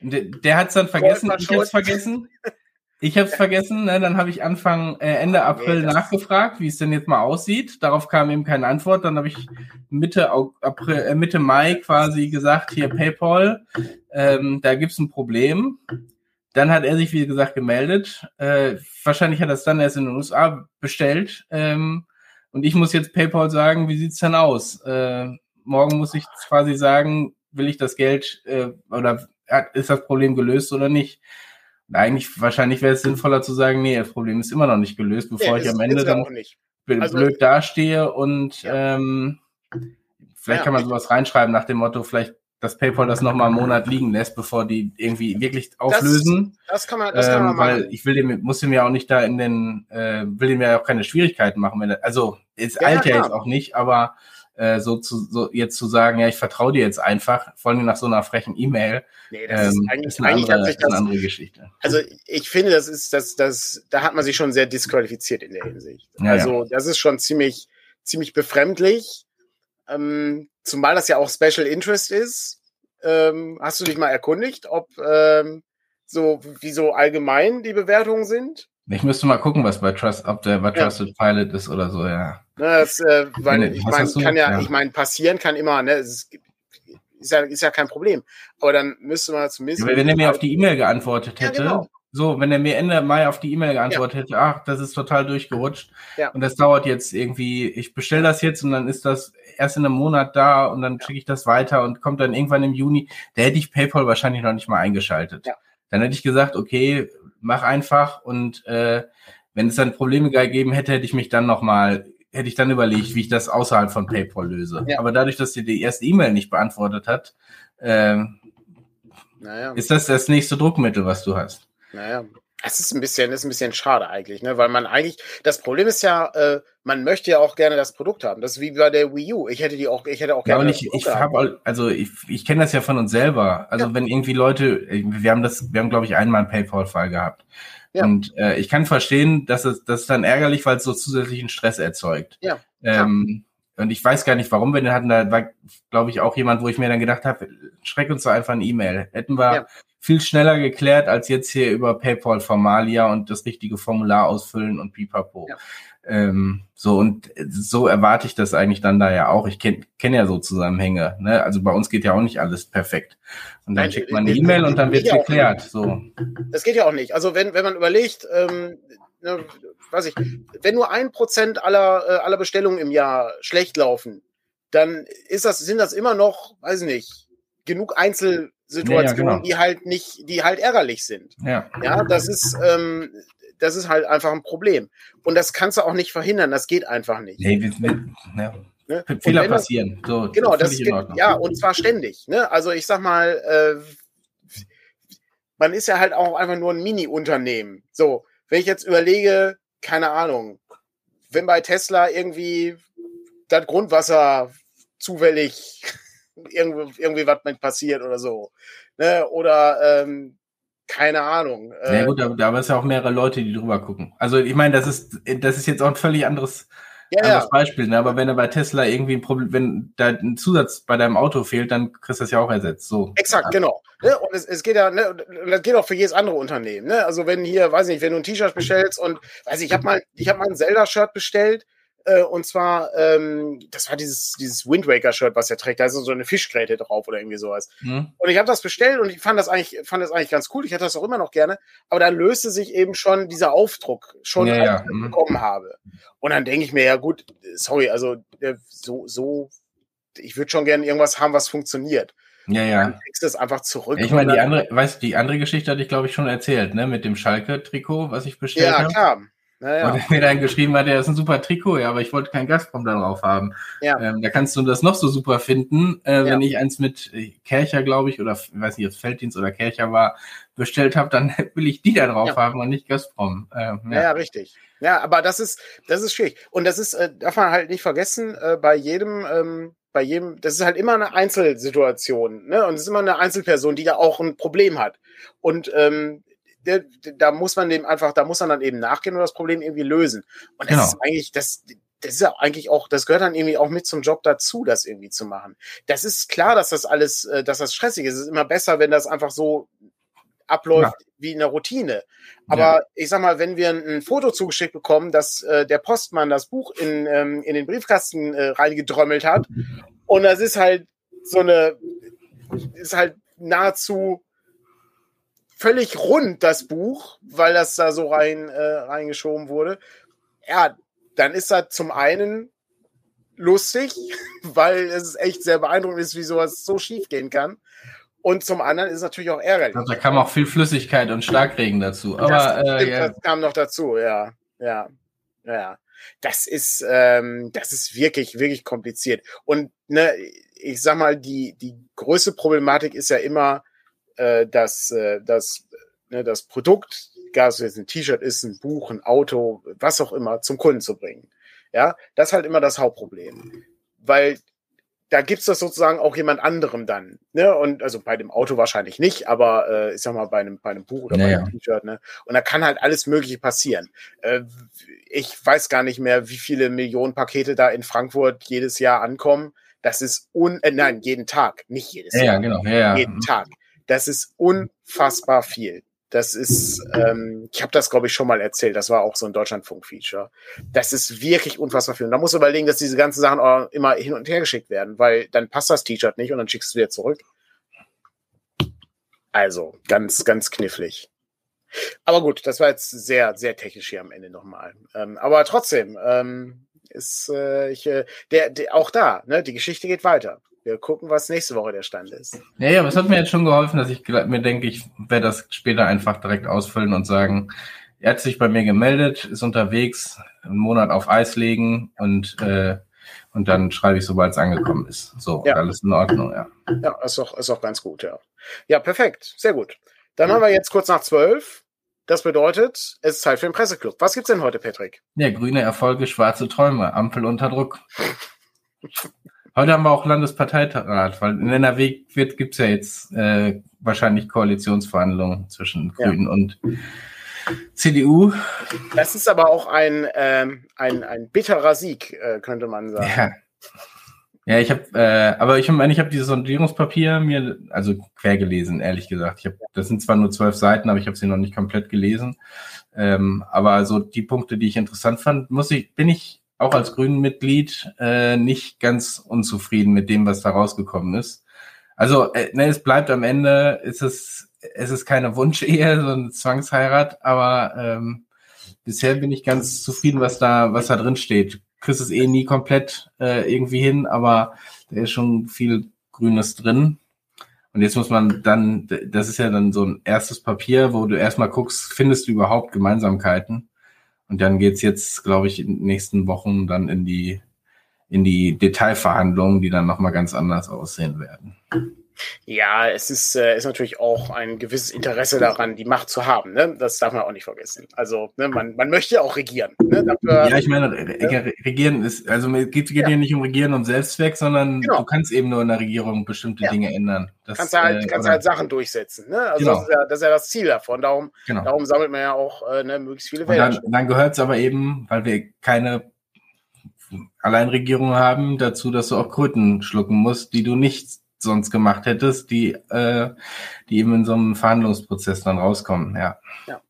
Der, der hat es dann vergessen, ich habe es vergessen. Ich habe es vergessen, ne? dann habe ich Anfang, äh, Ende April nee, nachgefragt, wie es denn jetzt mal aussieht. Darauf kam eben keine Antwort. Dann habe ich Mitte, April, äh, Mitte Mai quasi gesagt, hier PayPal, ähm, da gibt's ein Problem. Dann hat er sich, wie gesagt, gemeldet. Äh, wahrscheinlich hat er es dann erst in den USA bestellt. Ähm, und ich muss jetzt PayPal sagen, wie sieht's denn aus? Äh, morgen muss ich quasi sagen, will ich das Geld äh, oder ist das Problem gelöst oder nicht? Eigentlich wahrscheinlich wäre es sinnvoller zu sagen, nee, das Problem ist immer noch nicht gelöst, bevor ja, ich am Ende dann also, blöd dastehe und ja. ähm, vielleicht ja, kann man sowas reinschreiben nach dem Motto, vielleicht dass PayPal das nochmal einen Monat liegen lässt, bevor die irgendwie wirklich auflösen. Das, das kann man, das kann man ähm, Weil ich will dem, muss dem ja auch nicht da in den, äh, will dem ja auch keine Schwierigkeiten machen. Wenn also, es ja, eilt ja jetzt auch nicht, aber äh, so zu so jetzt zu sagen, ja, ich vertraue dir jetzt einfach, vor allem nach so einer frechen E-Mail, nee, das ähm, ist, eigentlich, ist, eine, eigentlich andere, das, eine andere Geschichte. Also ich finde, das ist, das, das, da hat man sich schon sehr disqualifiziert in der Hinsicht. Ja, also ja. das ist schon ziemlich, ziemlich befremdlich. Ähm, zumal das ja auch Special Interest ist. Ähm, hast du dich mal erkundigt, ob ähm, so wie so allgemein die Bewertungen sind? Ich müsste mal gucken, was bei Trust, ob der bei Trusted ja. Pilot ist oder so, ja. Das, äh, weil ich meine, kann ja, ja, ich meine, passieren kann immer, ne? Es ist, ja, ist ja kein Problem. Aber dann müsste man zumindest. Ja, wenn er mir auf die E-Mail geantwortet hätte, genau. so, wenn er mir Ende Mai auf die E-Mail geantwortet hätte, ach, das ist total durchgerutscht. Und das dauert jetzt irgendwie, ich bestelle das jetzt und dann ist das erst in einem Monat da und dann schicke ich das weiter und kommt dann irgendwann im Juni. Da hätte ich PayPal wahrscheinlich noch nicht mal eingeschaltet. Dann hätte ich gesagt, okay, mach einfach und äh, wenn es dann Probleme gegeben hätte, hätte ich mich dann nochmal, hätte ich dann überlegt, wie ich das außerhalb von PayPal löse. Ja. Aber dadurch, dass sie die erste E-Mail nicht beantwortet hat, Ähm, naja. Ist das das nächste Druckmittel, was du hast? Naja, es ist ein bisschen, ist ein bisschen schade eigentlich, ne? Weil man eigentlich, das Problem ist ja, äh, man möchte ja auch gerne das Produkt haben. Das ist wie bei der Wii U. Ich hätte die auch, ich hätte auch gerne. Ja, ich, ich habe, also ich, ich kenne das ja von uns selber. Also ja. wenn irgendwie Leute, wir haben das, wir haben glaube ich einmal einen PayPal-Fall gehabt. Ja. Und äh, ich kann verstehen, dass es, das ist dann ärgerlich, weil es so zusätzlichen Stress erzeugt. Ja. Ähm, und ich weiß gar nicht, warum wir den hatten. Da war, glaube ich, auch jemand, wo ich mir dann gedacht habe, schreck uns doch einfach eine E-Mail. Hätten wir ja. Viel schneller geklärt, als jetzt hier über PayPal Formalia und das richtige Formular ausfüllen und pipapo. Ja. Ähm, so, und so erwarte ich das eigentlich dann da ja auch. Ich kenne kenn ja so Zusammenhänge. Ne? Also bei uns geht ja auch nicht alles perfekt. Und dann Nein, schickt man eine E-Mail und dann wird geklärt. So. Das geht ja auch nicht. Also wenn, wenn man überlegt, ähm, ne, weiß ich, wenn nur ein Prozent aller, äh, aller Bestellungen im Jahr schlecht laufen, dann ist das, sind das immer noch, weiß ich nicht, genug Einzelsituationen, ja, ja, genau. die halt nicht, die halt ärgerlich sind. Ja, ja das ist, ähm, das ist halt einfach ein Problem. Und das kannst du auch nicht verhindern, das geht einfach nicht. Nee, wir, ja. Ne? Fehler passieren. So, genau, das ist, ja, und zwar ständig. Ne? Also ich sag mal, äh, man ist ja halt auch einfach nur ein Mini-Unternehmen. So, wenn ich jetzt überlege, keine Ahnung, wenn bei Tesla irgendwie das Grundwasser zufällig irgendwie, irgendwie was mit passiert oder so. Ne? Oder ähm, keine Ahnung. Äh, ja gut, aber da ist ja auch mehrere Leute, die drüber gucken. Also ich meine, das ist, das ist jetzt auch ein völlig anderes ja, ja. Beispiel, ne? aber wenn er bei Tesla irgendwie ein Problem, wenn da ein Zusatz bei deinem Auto fehlt, dann kriegst du das ja auch ersetzt. So. Exakt, genau. Ne? Und es, es geht ja, ne, das geht auch für jedes andere Unternehmen. Ne? Also wenn hier, weiß ich nicht, wenn du ein T-Shirt bestellst und weiß ich, ich habe mal, ich habe mal ein Zelda-Shirt bestellt äh, und zwar, ähm, das war dieses, dieses Wind Waker-Shirt, was er trägt. Da ist so eine Fischgräte drauf oder irgendwie sowas. Mhm. Und ich habe das bestellt und ich fand das eigentlich, fand das eigentlich ganz cool. Ich hätte das auch immer noch gerne. Aber dann löste sich eben schon dieser Aufdruck, schon ja, ja. Mhm. bekommen habe. Und dann denke ich mir, ja gut, sorry, also äh, so, so, ich würde schon gerne irgendwas haben, was funktioniert. Ja, ja. Dann kriegst du es einfach zurück. Ich meine, die andere, weißt die andere Geschichte hatte ich, glaube ich, schon erzählt, ne, mit dem Schalke-Trikot, was ich bestellt habe. Ja, klar. Naja. Und mir dann geschrieben hat, er ist ein super Trikot, ja, aber ich wollte kein Gazprom da drauf haben. Ja. Ähm, da kannst du das noch so super finden, äh, ja. wenn ich eins mit äh, Kercher, glaube ich, oder ich weiß nicht, ob es Felddienst oder Kercher war, bestellt habe, dann will ich die da drauf ja. haben und nicht Gazprom. Ähm, ja. ja, richtig. Ja, aber das ist, das ist schwierig. Und das ist, äh, darf man halt nicht vergessen, äh, bei jedem, ähm, bei jedem, das ist halt immer eine Einzelsituation, ne? Und es ist immer eine Einzelperson, die da auch ein Problem hat. Und ähm, da muss man dem einfach, da muss man dann eben nachgehen und das Problem irgendwie lösen. Und das genau. ist eigentlich, das, das ist ja eigentlich auch, das gehört dann irgendwie auch mit zum Job dazu, das irgendwie zu machen. Das ist klar, dass das alles, äh, dass das stressig ist. Es ist immer besser, wenn das einfach so abläuft ja. wie eine Routine. Aber ja. ich sag mal, wenn wir ein Foto zugeschickt bekommen, dass äh, der Postmann das Buch in, ähm, in den Briefkasten äh, reingedrömmelt hat und das ist halt so eine, ist halt nahezu völlig rund, das Buch, weil das da so rein äh, reingeschoben wurde. Ja, dann ist das zum einen lustig, weil es echt sehr beeindruckend ist, wie sowas so schief gehen kann. Und zum anderen ist es natürlich auch ärgerlich. Also da kam auch viel Flüssigkeit und Starkregen dazu. Aber das, äh, ja. das kam noch dazu, ja. Ja. Ja. Das ist, ähm, das ist wirklich, wirklich kompliziert. Und ne, ich sag mal, die, die größte Problematik ist ja immer, äh, dass äh, das, ne, das Produkt, egal ob es jetzt ein T-Shirt ist, ein Buch, ein Auto, was auch immer, zum Kunden zu bringen. Ja, das ist halt immer das Hauptproblem. Weil da gibt's das sozusagen auch jemand anderem dann. Ne? Und also bei dem Auto wahrscheinlich nicht, aber äh, ich sag mal, bei einem, bei einem Buch oder naja. bei einem T-Shirt, ne? Und da kann halt alles Mögliche passieren. Äh, ich weiß gar nicht mehr, wie viele Millionen Pakete da in Frankfurt jedes Jahr ankommen. Das ist un äh, nein, jeden Tag, nicht jedes ja, Jahr. Ja, genau. Ja, ja. Jeden Tag. Das ist unfassbar viel. Das ist, ähm, ich habe das, glaube ich, schon mal erzählt. Das war auch so ein Deutschlandfunk-Feature. Das ist wirklich unfassbar viel. Und da musst du überlegen, dass diese ganzen Sachen auch immer hin und her geschickt werden, weil dann passt das T-Shirt nicht und dann schickst du wieder zurück. Also, ganz, ganz knifflig. Aber gut, das war jetzt sehr, sehr technisch hier am Ende nochmal. Ähm, aber trotzdem, ähm, ist äh, ich, äh, der, der, auch da, ne, die Geschichte geht weiter wir gucken, was nächste Woche der Stand ist. Ja, ja, aber es hat mir jetzt schon geholfen, dass ich mir denke, ich werde das später einfach direkt ausfüllen und sagen, er hat sich bei mir gemeldet, ist unterwegs, einen Monat auf Eis legen und äh, Und dann schreibe ich, sobald es angekommen ist. So, ja. alles in Ordnung, ja. Ja, ist auch, ist auch ganz gut, ja. Ja, perfekt. Sehr gut. Dann haben wir jetzt kurz nach zwölf. Das bedeutet, es ist Zeit für den Presseclub. Was gibt's denn heute, Patrick? Ja, grüne Erfolge, schwarze Träume, Ampel unter Druck. Heute haben wir auch Landesparteirat, weil in NRW gibt es ja jetzt äh, wahrscheinlich Koalitionsverhandlungen zwischen Grünen ja. und CDU. Das ist aber auch ein, ähm, ein, ein bitterer Sieg, äh, könnte man sagen. Ja. Ja, ich habe, äh, aber ich meine, ich habe dieses Sondierungspapier mir, also quer gelesen, ehrlich gesagt. Ich hab, das sind zwar nur zwölf Seiten, aber ich habe sie noch nicht komplett gelesen. Ähm, aber so die Punkte, die ich interessant fand, muss ich, bin ich auch als Grünen-Mitglied äh, nicht ganz unzufrieden mit dem, was da rausgekommen ist. Also, äh, ne, es bleibt am Ende, ist es, es ist keine Wunschehe, so eine Zwangsheirat, aber ähm, bisher bin ich ganz zufrieden, was da, was da drin steht. Chris ist eh nie komplett äh, irgendwie hin, aber da ist schon viel Grünes drin. Und jetzt muss man dann, das ist ja dann so ein erstes Papier, wo du erstmal guckst, findest du überhaupt Gemeinsamkeiten? Und dann geht's jetzt, glaube ich, in den nächsten Wochen dann in die, in die Detailverhandlungen, die dann nochmal ganz anders aussehen werden. Ja, es ist, äh, ist natürlich auch ein gewisses Interesse daran, die Macht zu haben. Ne? Das darf man auch nicht vergessen. Also ne, man, man möchte ja auch regieren. Ne? Dafür, ja, ich meine, ne? regieren ist, also es geht, geht ja. nicht um Regieren und Selbstzweck, sondern genau. du kannst eben nur in der Regierung bestimmte ja. Dinge ändern. Das, kannst halt, äh, kannst halt Sachen durchsetzen. Ne? Also genau. das, ist ja, das ist ja das Ziel davon. Darum, genau. darum sammelt man ja auch äh, ne, möglichst viele Wähler. Dann, dann gehört es aber eben, weil wir keine Alleinregierung haben, dazu, dass du auch Kröten schlucken musst, die du nicht sonst gemacht hättest, die, äh, die eben in so einem Verhandlungsprozess dann rauskommen, ja. ja.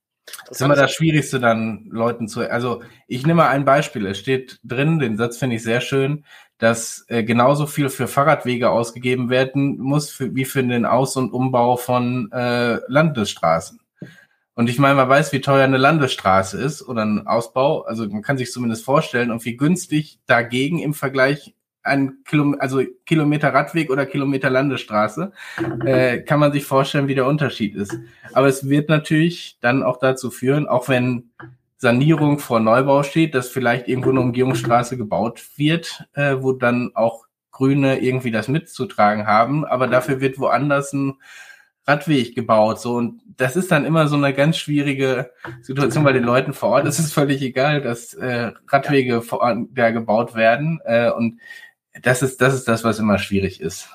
Das ist immer das Schwierigste dann Leuten zu, also ich nehme mal ein Beispiel, es steht drin, den Satz finde ich sehr schön, dass äh, genauso viel für Fahrradwege ausgegeben werden muss, für, wie für den Aus- und Umbau von äh, Landesstraßen. Und ich meine, man weiß, wie teuer eine Landesstraße ist oder ein Ausbau. Also man kann sich zumindest vorstellen und wie günstig dagegen im Vergleich ein Kilometer, also Kilometer Radweg oder Kilometer Landesstraße, äh, kann man sich vorstellen, wie der Unterschied ist. Aber es wird natürlich dann auch dazu führen, auch wenn Sanierung vor Neubau steht, dass vielleicht irgendwo eine Umgehungsstraße gebaut wird, äh, wo dann auch Grüne irgendwie das mitzutragen haben, aber dafür wird woanders ein Radweg gebaut. So und das ist dann immer so eine ganz schwierige Situation bei den Leuten vor Ort. Es ist völlig egal, dass äh, Radwege vor Ort da gebaut werden äh, und das ist, das ist das, was immer schwierig ist.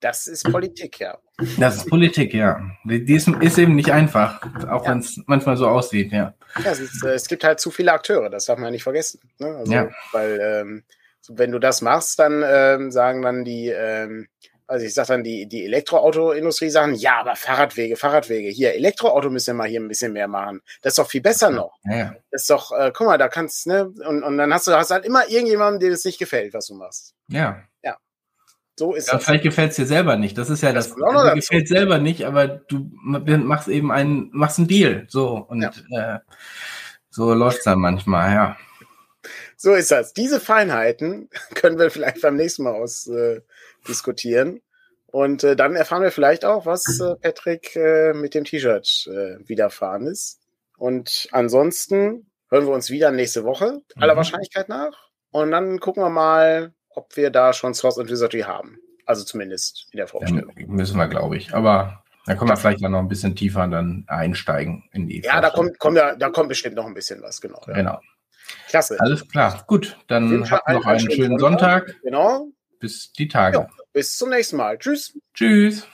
Das ist Politik, ja. Das ist Politik, ja. Die ist, ist eben nicht einfach, auch ja. wenn es manchmal so aussieht, ja. ja es, ist, äh, es, gibt halt zu viele Akteure, das darf man ja nicht vergessen. Ne? Also, ja. Weil, ähm, wenn du das machst, dann ähm, sagen dann die, ähm, also ich sag dann die, die Elektroautoindustrie sagen, ja, aber Fahrradwege, Fahrradwege, hier, Elektroauto müssen wir mal hier ein bisschen mehr machen. Das ist doch viel besser noch. Ja. Das ist doch, äh, guck mal, da kannst, ne, und, und dann hast du hast halt immer irgendjemanden, dem es nicht gefällt, was du machst. Ja. Ja. So ist ja, das. Vielleicht gefällt es dir selber nicht. Das ist ja das. das also, gefällt selber nicht, aber du machst eben einen, machst einen Deal. So. Und ja. äh, so läuft's dann manchmal, ja. So ist das. Diese Feinheiten können wir vielleicht beim nächsten Mal aus, äh, diskutieren. Und äh, dann erfahren wir vielleicht auch, was äh, Patrick äh, mit dem T-Shirt äh, widerfahren ist. Und ansonsten hören wir uns wieder nächste Woche, mhm. aller Wahrscheinlichkeit nach. Und dann gucken wir mal, ob wir da schon Source und Wizardry haben. Also zumindest in der Vorstellung. Ja, müssen wir, glaube ich. Aber da können wir vielleicht noch ein bisschen tiefer dann einsteigen in die. Ja, da kommt, kommt ja, da kommt bestimmt noch ein bisschen was, genau. Ja. Genau. Klasse. Alles klar. Gut, dann habt noch einen, einen schönen Sonntag. Sonntag. Genau bis die Tage. Ja, bis zum nächsten Mal. Tschüss. Tschüss.